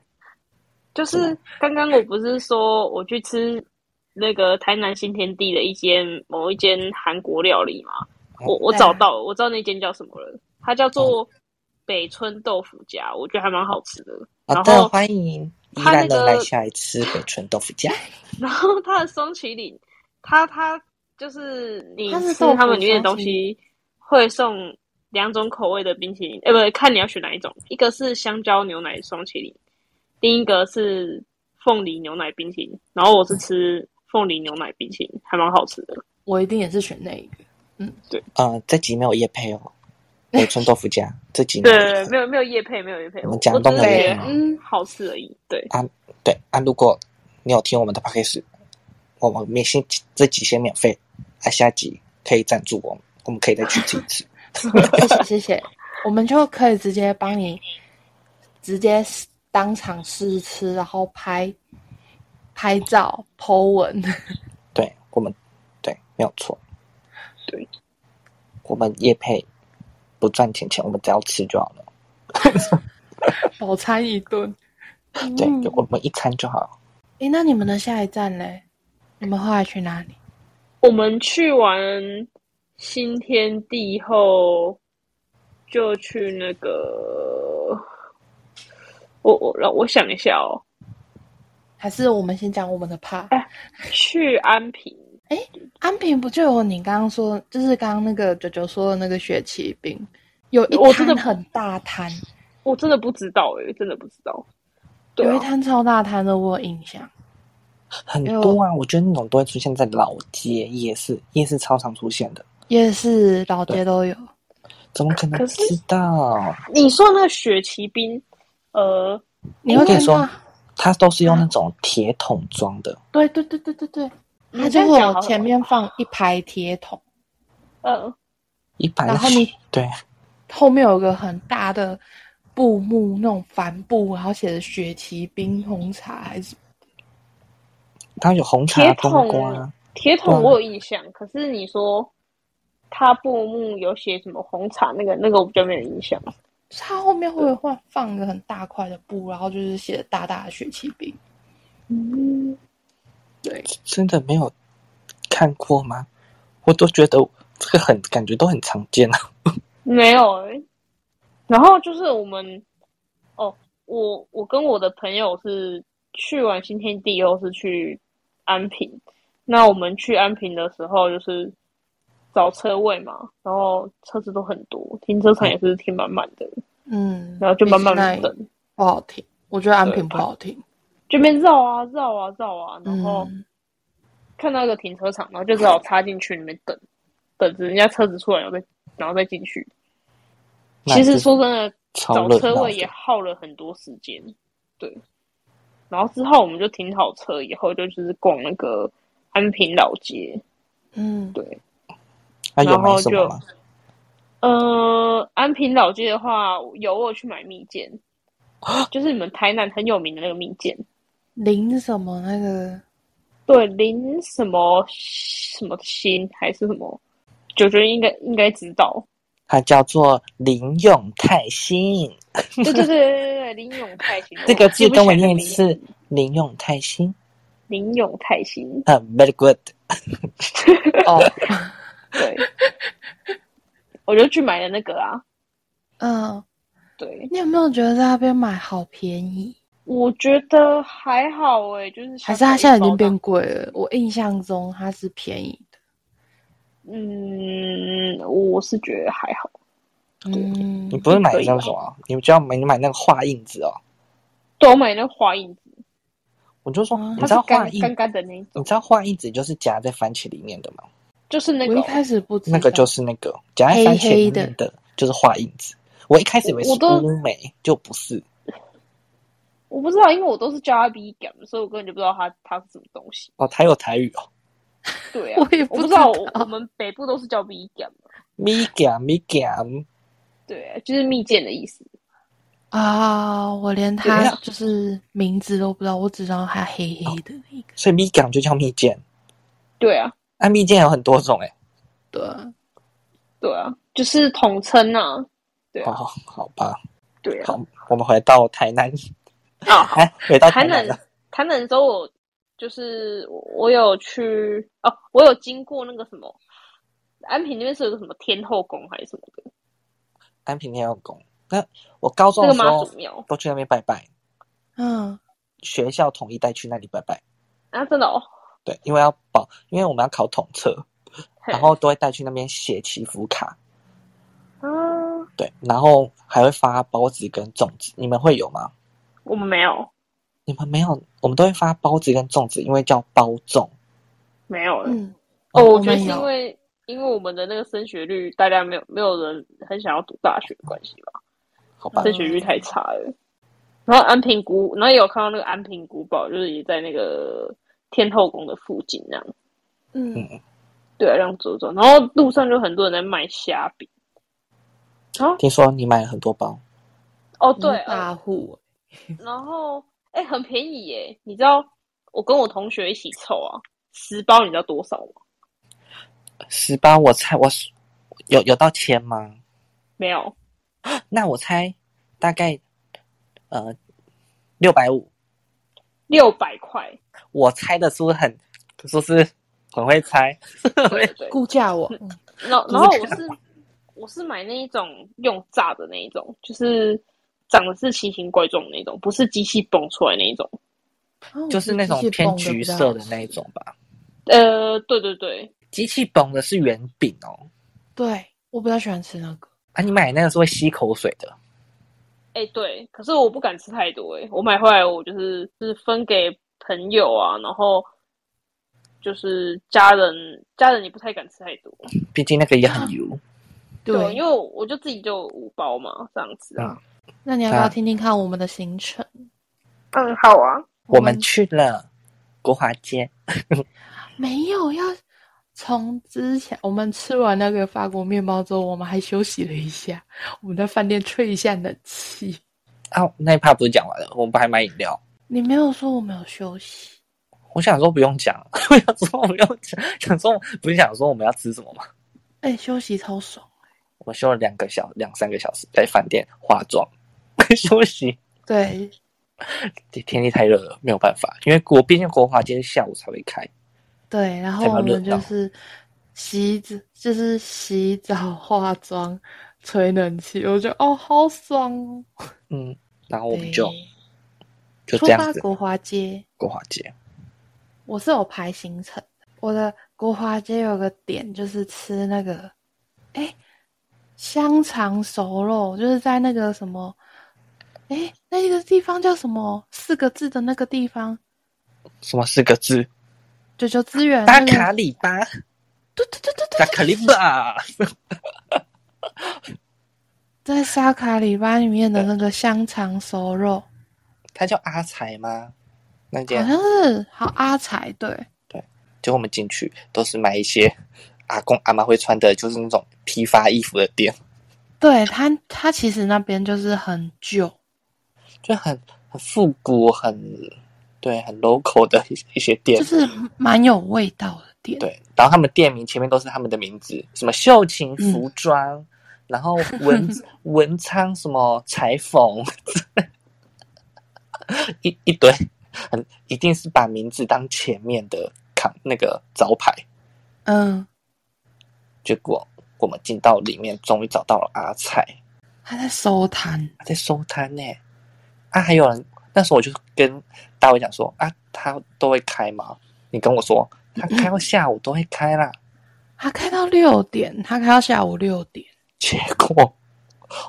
就是刚刚我不是说我去吃那个台南新天地的一间某一间韩国料理嘛？我我找到了，我知道那间叫什么了，它叫做北村豆腐家，我觉得还蛮好吃的。好的，然后，欢迎宜它那个兰人来下来吃北村豆腐家。然后它的双麒麟，它它就是你吃他们里面的东西会送两种口味的冰淇淋，呃，不，看你要选哪一种，一个是香蕉牛奶双麒麟，另一个是凤梨牛奶冰淇淋，然后我是吃凤梨牛奶冰淇淋，还蛮好吃的。我一定也是选那一个。嗯，对呃，这集没有叶配哦，有春豆腐家这集没有对，业配没有没有叶配，没有叶配，我我们讲我只是觉都没有业配得嗯，好吃而已。对啊，对啊，如果你有听我们的 podcast，我们免先这集先免费，啊，下集可以赞助我们，我们可以再去吃一次。谢谢谢谢，我们就可以直接帮你直接当场试吃，然后拍拍照、po 文。对我们，对，没有错。对，我们业配不赚钱钱，我们只要吃就好了。饱餐一顿。对，就我们一餐就好。诶，那你们的下一站嘞？你们后来去哪里？我们去完新天地后，就去那个，我我让我想一下哦，还是我们先讲我们的趴？去安平。安平不就有你刚刚说，就是刚刚那个九九说的那个雪奇饼，有一我真的摊很大摊，我真的不知道诶、真的不知道。对啊，有一摊超大摊的，我有印象。很多啊，我觉得那种都会出现在老街、夜市，夜市超常出现的。夜市、老街都有。怎么可能知道？你说那个雪奇冰，呃，你会我跟你说它都是用那种铁桶装的，对对对对对对，你它就会这样讲好有前面放一排铁桶，呃，一排。然后你对。后面有个很大的布幕，那种帆布，然后写着雪奇冰红茶还是它有红茶、铁冬桶瓜，铁桶我有印象，可是你说它布幕有写什么红茶那个那个我比较没有印象。他后面会放放一个很大块的布，然后就是写大大的雪奇冰。嗯，对，真的没有看过吗？我都觉得这个很感觉都很常见啊。没有诶、然后就是我们，哦，我我跟我的朋友是去完新天地以后是去安平，那我们去安平的时候就是找车位嘛，然后车子都很多，停车场也是停满满的，嗯，然后就慢慢等，不好停，我觉得安平不好停。这边绕啊绕啊绕啊，然后嗯，看到一个停车场，然后就只好插进去里面等，等着人家车子出来，然后再然后再进去。其实说真的，找车位也，耗了很多时间，对。然后之后我们就停好车以后，就就是逛那个安平老街，嗯，对。那有买然后就什么吗？呃，安平老街的话，有我去买蜜饯，就是你们台南很有名的那个蜜饯，林什么那个对，林什么什么心还是什么，九九应该应该知道。它叫做林永泰兴，对对对对对对，林永泰心，这个字跟我念一记不起来次，林永泰心。林永泰心，啊，very good。哦，对，我就去买了那个啊。嗯，对，你有没有觉得在那边买好便宜？我觉得还好诶、就是还是它现在已经变贵了？我印象中它是便宜的。嗯，我是觉得还好。嗯你，不是买那个什么？你就要买你买那个画印子哦。对，我买那个画印子，我就说，啊你知道画印，干干干的那种你，知道画印子就是夹在番茄里面的吗？就是那个我一开始不知道那个就是那个夹在番茄里黑黑的面的，就是画印子。我一开始以为是乌梅，就不是。我不知道，因为我都是叫它 B 感，所以我根本就不知道它它是什么东西。哦，它有台语哦，对啊，我也不我不知道，我我们北部都是叫 B 感嘛。咪嘎咪嘎，对啊，就是蜜饯的意思。啊，我连对啊它就是名字都不知道，我只知道它黑黑的那个。所以咪嘎就叫蜜饯。对啊，那蜜饯有很多种哎。对啊，对啊，就是统称啊。对啊，哦，好吧，对啊。好，我们回到台南，啊，好 哎，回到台南台南了。台南的时候，我就是我我有去哦，我有经过那个什么安平那边是有个什么天后宫还是什么的，安平天后宫。那我高中那个妈的时候祖庙都去那边拜拜，嗯，学校统一带去那里拜拜。啊，真的哦。对，因为要保，因为我们要考统测，然后都会带去那边写祈福卡。嗯，对，然后还会发包子跟粽子，你们会有吗？我们没有你们没有，我们都会发包子跟粽子，因为叫包粽。没有了。嗯，哦，我我觉得是因为因为我们的那个升学率，大家没有没有人很想要读大学的关系吧，好吧升，学率太差了。然后安平古，然后也有看到那个安平古堡，就是也在那个天后宫的附近那样。嗯，对啊，这样走走，然后路上就很多人在卖虾饼。啊，听说你买了很多包，哦，你对，大户，然后哎、很便宜耶！你知道我跟我同学一起凑啊，十包你知道多少吗？十包，我猜我是有有到千吗？没有，那我猜大概呃六百五。六百块。我猜的是不是很，是不 是很会猜？对对。估价我，嗯然后然后我是我是买那一种用炸的那一种，就是长得是奇形怪状的那种，不是机器蹦出来那一种。哦就是那种偏橘色的那一。种吧。呃，对对对，机器崩的是圆饼哦。对，我比较喜欢吃那个。啊，你买那个是会吸口水的。哎对，可是我不敢吃太多哎，我买回来我就是就是分给朋友啊，然后就是家人家人也不太敢吃太多，毕竟那个也很油。对，因为我我就自己就五包嘛这样子啊。那你要不要听听看我们的行程？嗯，好啊。我们去了国华街，没有要从之前我们吃完那个法国面包之后，我们还休息了一下，我们在饭店吹一下冷气。哦，那一趴不是讲完了，我们不还买饮料？你没有说我们有休息，我想说不用讲，我想说我们要讲，想说不是想说我们要吃什么吗？哎、休息超爽。我们休了两个小两三个小时，在饭店化妆 休息。对，天气太热了，没有办法，因为国毕竟国华今天下午才会开。对，然后我们就是洗澡，就是洗澡、化妆、吹冷气，我觉得哦，好爽哦。嗯，然后我们对就就出这样子发国华街，国华街。我是有排行程的。我的国华街有个点就是吃那个，哎，香肠熟肉，就是在那个什么，哎，那个地方叫什么？四个字的那个地方，什么四个字？九九资源巴那个卡里巴，对对对对对，巴卡里巴。在沙卡里巴里面的那个香肠熟肉，他叫阿才吗？那好像是好阿财对对，就我们进去都是买一些阿公阿妈会穿的，就是那种批发衣服的店，对他他其实那边就是很旧，就很很复古，很对，很 local 的一一些店。就是蛮有味道的店。对，然后他们店名前面都是他们的名字，什么秀琴服装，然后文 文昌什么裁缝，一一堆，很一定是把名字当前面的扛那个招牌。嗯，结果我们进到里面，终于找到了阿菜，他在收摊，他在收摊呢。啊，还有人那时候我就跟大卫讲说啊，他都会开吗？你跟我说他开到下午都会开啦。他开到六点，他开到下午六点，结果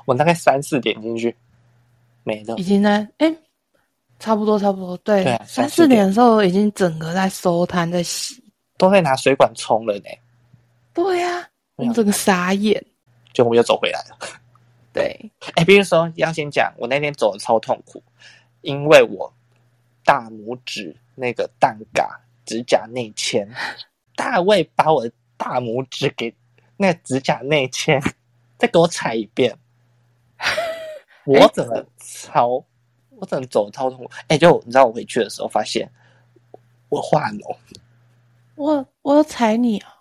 我大概三四点进去，没了已。经呢哎，差不多差不多，对，三三四点。的时候已经整个在收摊在洗。都在拿水管冲了呢，对呀、我整个傻眼。结果我们又走回来了。对，哎，比如说要先讲，我那天走的超痛苦，因为我大拇指那个蛋嘎指甲内嵌，大卫把我的大拇指给那个指甲内嵌，再给我踩一遍，我怎么超，我怎么走得超痛苦？哎，就你知道我回去的时候发现我化脓。我我有踩你啊，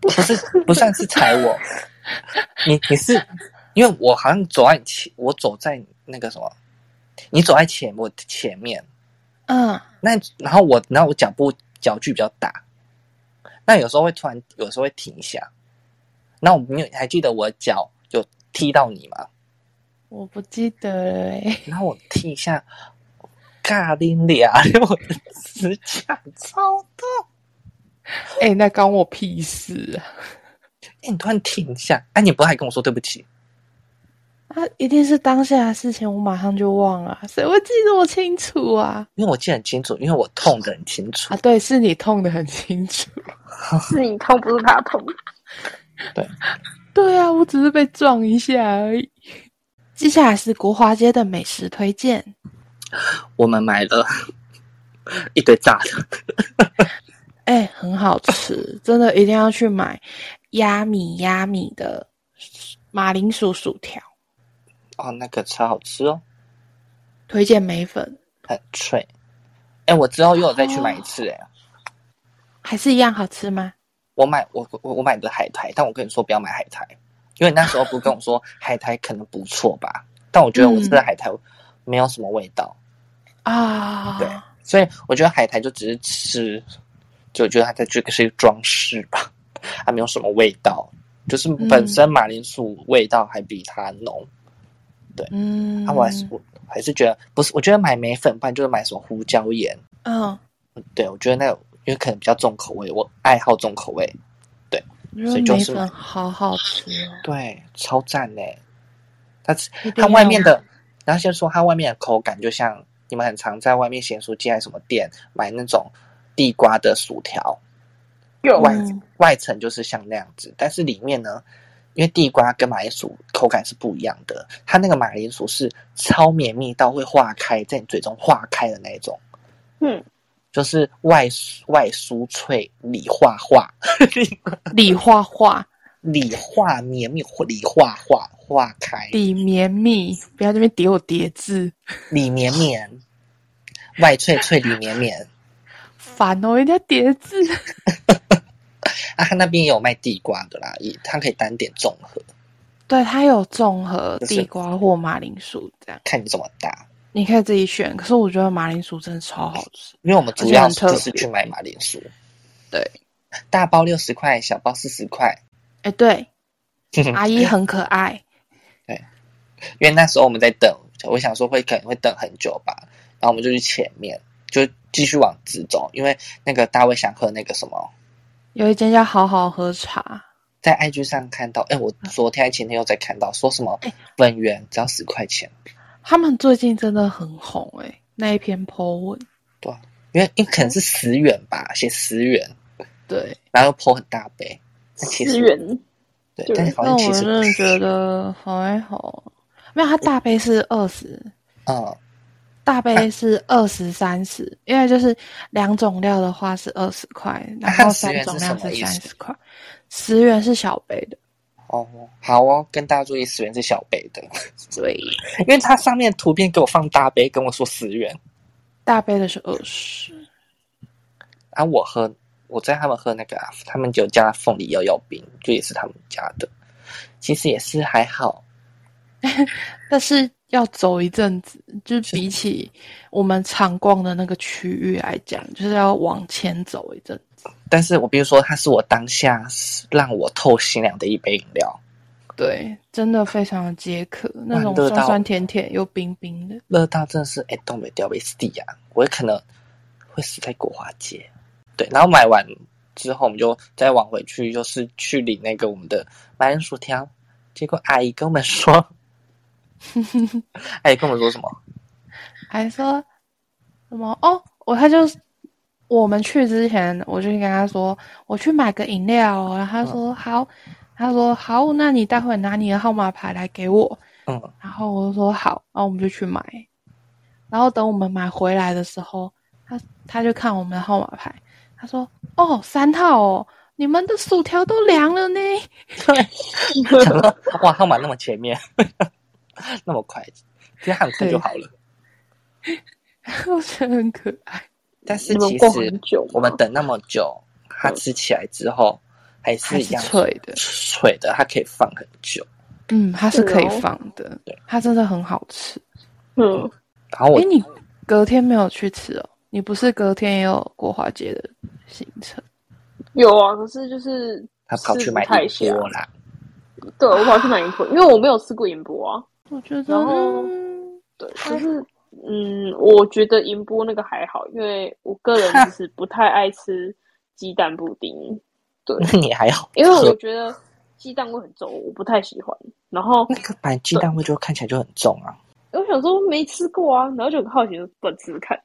不是不算是踩我，你你是因为我好像走在你前，我走在那个什么，你走在前我的前面，嗯，那然后我然后我脚步脚距比较大，那有时候会突然有时候会停一下，那我没有还记得我脚有踢到你吗？我不记得了欸然后我听一下，尬拎俩，我的指甲超痛。哎、那关我屁事啊！哎，你突然停一下，哎、你不是还跟我说对不起？啊，一定是当下的事情，我马上就忘了，谁会记得我清楚啊？因为我记得很清楚，因为我痛的很清楚啊，。对，是你痛的很清楚。是你痛，不是他痛。对对啊，我只是被撞一下而已。接下来是国华街的美食推荐，我们买了 一堆炸的，哎、很好吃，真的一定要去买鸭米鸭米的马铃薯薯条。哦，那个超好吃哦。推荐梅粉，很脆。哎，我之后又有再去买一次哎，还是一样好吃吗？我买我我我买的海苔，但我跟你说不要买海苔，因为那时候不跟我说海苔可能不错吧，但我觉得我吃的海苔没有什么味道啊。对，所以我觉得海苔就只是吃，就觉得它在这个是一个装饰吧，它没有什么味道，就是本身马铃薯味道还比它浓。对，嗯，啊，我还是我还是觉得不是，我觉得买梅粉，不然就是买什么胡椒盐。嗯，对，我觉得那因为可能比较重口味，我爱好重口味。对，所以就是好好吃哦。对，超赞呢。它它外面的，然后先说它外面的口感，就像你们很常在外面咸酥鸡还是什么店买那种地瓜的薯条，外外层就是像那样子，但是里面呢。因为地瓜跟马铃薯口感是不一样的，它那个马铃薯是超绵密到会化开，在你嘴中化开的那种，嗯，就是外外酥脆里化化，里化化 里化绵密里化化化开，里绵密，不要这边叠我叠字，里绵绵，外脆脆里绵绵，烦哦，人家叠字。啊，他那边也有卖地瓜的啦，也他可以单点综合。对，他有综合地瓜或马铃薯这样，看你怎么搭，你可以自己选。可是我觉得马铃薯真的超好吃，因为我们主要就是去买马铃薯。对，大包六十块，小包四十块。哎，对，阿姨很可爱。对，因为那时候我们在等，我想说会可能会等很久吧，然后我们就去前面，就继续往直走，因为那个大卫想喝那个什么。有一间叫好好喝茶，在 IG 上看到，哎，我昨天前天又在看到，说什么粉圆只要十块钱。他们最近真的很红，哎，那一篇 po 文，对，因为因为可能是十元吧，写十元，对，然后 po 很大杯，十元，对，但是好像其实我真的觉得还好，没有，他大杯是二十，嗯。大杯是二十三十，因为就是两种料的话是二十块，然后三种料是三十块。十元是小杯的。哦，好哦，跟大家注意，十元是小杯的。对，因为它上面图片给我放大杯，跟我说十元。大杯的是二十。啊，我喝，我在他们喝那个，他们就加凤梨摇摇冰，就也是他们家的，其实也是还好，但是。要走一阵子，就是比起我们常逛的那个区域来讲，就是要往前走一阵子。但是我比如说，它是我当下让我透心凉的一杯饮料，对，真的非常的解渴，那种酸酸甜甜又冰冰的，热到真的是哎，东北调维斯蒂啊，我可能会死在国华街。对，然后买完之后，我们就再往回去，就是去领那个我们的马铃薯条，结果阿姨跟我们说。阿姨，跟我们说什么？还说什么？哦，我他就我们去之前，我就跟他说，我去买个饮料。然后他说好，他说好，那你待会拿你的号码牌来给我。嗯，然后我就说好，然后我们就去买。然后等我们买回来的时候，他他就看我们的号码牌，他说哦，三套哦，你们的薯条都凉了呢。对哇，号码那么前面。那么快，其实很快就好了。我觉得很可爱，但是其实我们等那么久，它吃起来之后还是一样脆的，脆的，它可以放很久。嗯，它是可以放的，对，它真的很好吃。嗯，然后我，哎，你隔天没有去吃哦？你不是隔天也有国华街的行程？有啊，可是就是他跑去买银波啦。对，我跑去买银波，因为我没有吃过银波啊。我觉得，然后对，可是嗯，我觉得银波那个还好，因为我个人 就是不太爱吃鸡蛋布丁。对，那你还好，因为我觉得鸡蛋味很重，我不太喜欢。然后那个买鸡蛋味就看起来就很重啊。我想说没吃过啊，然后就很好奇，就不吃看。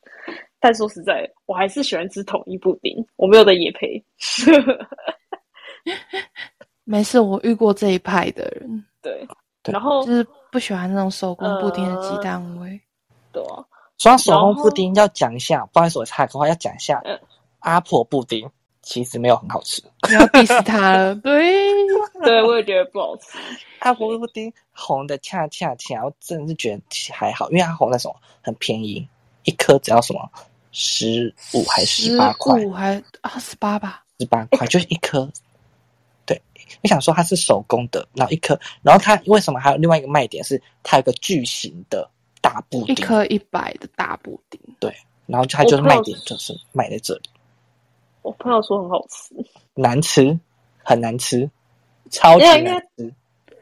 但说实在，我还是喜欢吃统一布丁，我没有的也配。没事，我遇过这一派的人。对。然后就是不喜欢那种手工布丁的鸡蛋说到手工布丁，要讲一下，不好意思，我插个话，要讲一下，阿婆布丁其实没有很好吃。你要 diss 他了，对，对，我也觉得不好吃。阿婆布丁红的恰恰恰，我真的是觉得还好，因为它红那种很便宜，一颗只要什么十五还是十八块，五还二十八吧，十八块 就是一颗。对，我想说它是手工的，然后一颗，然后它为什么还有另外一个卖点是它有个巨型的大布丁，一颗一百的大布丁，对，然后它就是卖点就是卖在这里。我朋友说很好吃，难吃，很难吃，超级难吃，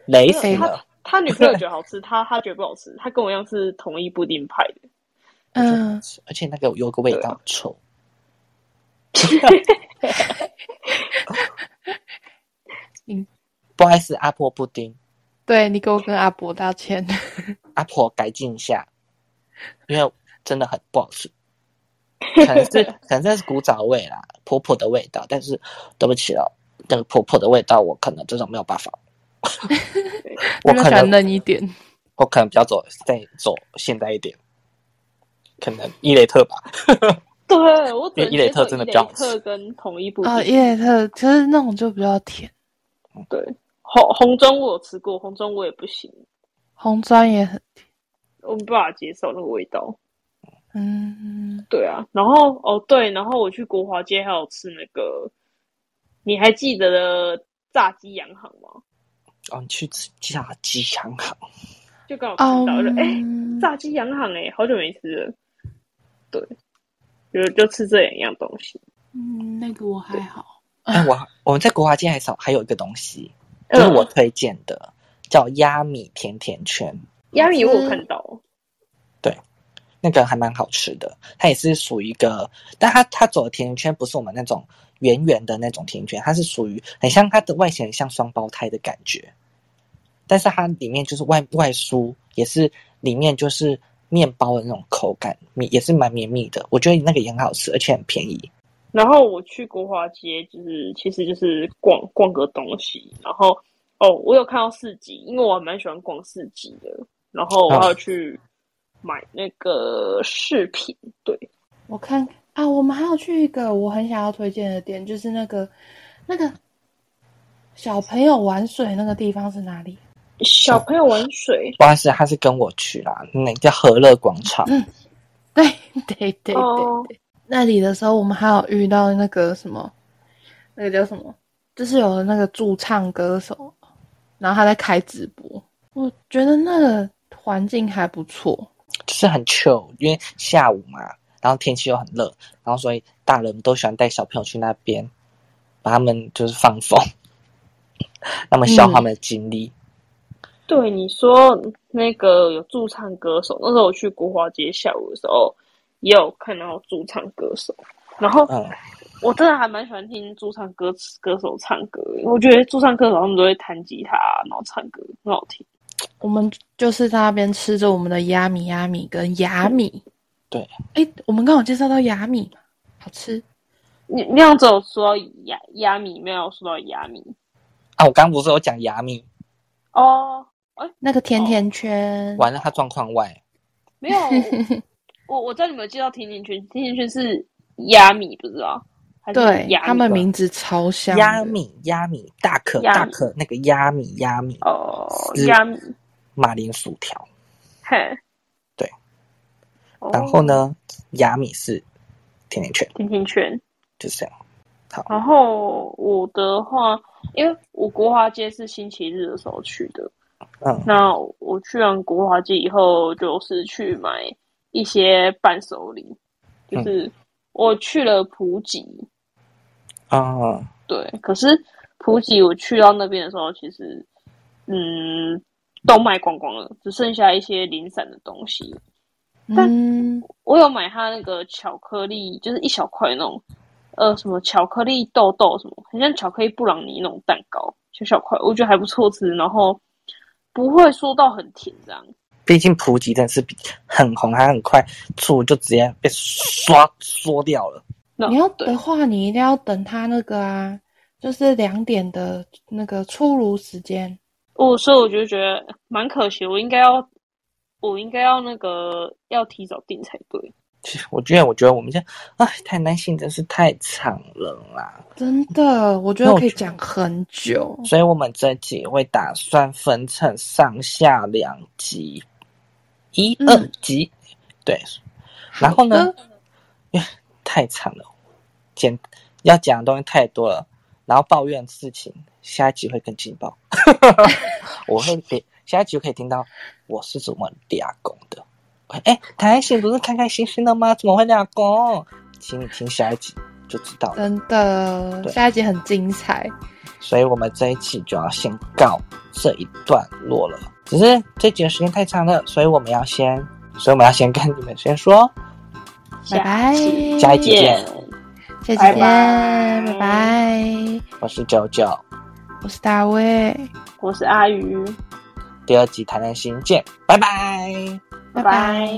雷死了。他女朋友觉得好吃，他他觉得不好吃。他跟我一样是同一布丁派的，嗯，而且那个有个味道臭。嗯，不好意思，阿婆布丁。对你给我跟阿婆道歉，阿婆改进一下，因为真的很不好吃。可能是可能是古早味啦，婆婆的味道。但是对不起了，那个婆婆的味道，我可能这种没有办法。我可能嫩一点，我可能比较走再走现代一点，可能伊雷特吧。对，我因为伊雷特真的比较特跟同一部啊，伊雷特其实那种就比较甜。对，红红中我有吃过，红中我也不行，红砖也很甜，我没办法接受那个味道。嗯，对啊，然后哦对，然后我去国华街还有吃那个，你还记得的炸鸡洋行吗？哦，你去吃炸鸡洋行，就刚好吃到了，哎，炸鸡洋行，哎，好久没吃了。对，就就吃这两样东西。嗯，那个我还好。哎，我我们在国华街还少还有一个东西，就是我推荐的，叫鸭米甜甜圈。鸭米我有看到。对。那个还蛮好吃的，它也是属于一个，但它它走的甜甜圈不是我们那种圆圆的那种甜甜圈，它是属于很像它的外形很像双胞胎的感觉，但是它里面就是外外酥，也是里面就是面包的那种口感，也是蛮绵密的。我觉得那个也很好吃，而且很便宜。然后我去国华街，就是其实就是逛逛个东西，然后哦，我有看到市集，因为我蛮喜欢逛市集的，然后我要去。买那个饰品，对我看啊，我们还要去一个我很想要推荐的店，就是那个那个小朋友玩水那个地方是哪里？小朋友玩水，不好意思，他是跟我去啦，那叫和乐广场。嗯，对对对对对，那里的时候我们还有遇到那个什么，那个叫什么，就是有那个驻唱歌手，然后他在开直播，我觉得那个环境还不错。就是很 chill，因为下午嘛，然后天气又很热，然后所以大人都喜欢带小朋友去那边，把他们就是放风，那么消耗他们的精力。对你说那个有驻唱歌手，那时候我去国华街下午的时候，也有看到驻唱歌手，然后我真的还蛮喜欢听驻唱歌歌手唱歌，我觉得驻唱歌手他们都会弹吉他，然后唱歌很好听。我们就是在那边吃着我们的鸭米、鸭米跟鸭米。对，哎，我们刚好介绍到鸭米，好吃。你那样子有说鸭鸭米，没有说到鸭米啊？我刚不是有讲鸭米哦？哎，那个甜甜圈，完了，他状况外。没有，我我在你们介绍甜甜圈，甜甜圈是鸭米，不知道。对，他们名字超像。鸭米，鸭米，大可大可那个鸭米，鸭米哦，鸭米，马铃薯条。嘿，对。然后呢，鸭米是甜甜圈，甜甜圈就是这样。好，然后我的话，因为我国华街是星期日的时候去的，嗯，那我去完国华街以后，就是去买一些伴手礼，就是我去了普吉。啊，对，可是普吉我去到那边的时候，其实嗯都卖光光了，只剩下一些零散的东西。但我有买他那个巧克力，就是一小块那种，呃，什么巧克力豆豆什么，很像巧克力布朗尼那种蛋糕，小小块，我觉得还不错吃，然后不会说到很甜这样。毕竟普吉真的是很红，它很快醋就直接被刷缩掉了。你要的话，你一定要等他那个啊，就是两点的那个出炉时间。哦，所以我就觉得蛮可惜，我应该要，我应该要那个要提早订才对。其实我觉得，我觉得我们这哎，太男性真是太长了啦。真的，我觉得可以讲很久。所以我们这集会打算分成上下两集，一、二集，对。然后呢，太长了，简要讲的东西太多了，然后抱怨事情，下一集会更劲爆。我会给下一集可以听到我是怎么俩工的。哎，不是开开心心的吗？怎么会俩工？请你听下一集就知道了。真的，下一集很精彩。所以我们这一期就要先告这一段落了。只是这集的时间太长了，所以我们要先，所以我们要先跟你们先说，拜拜，下一集见，下一集见，拜拜。我是九九，我是大卫，我是阿鱼。第二集谈谈心见，拜拜。拜拜。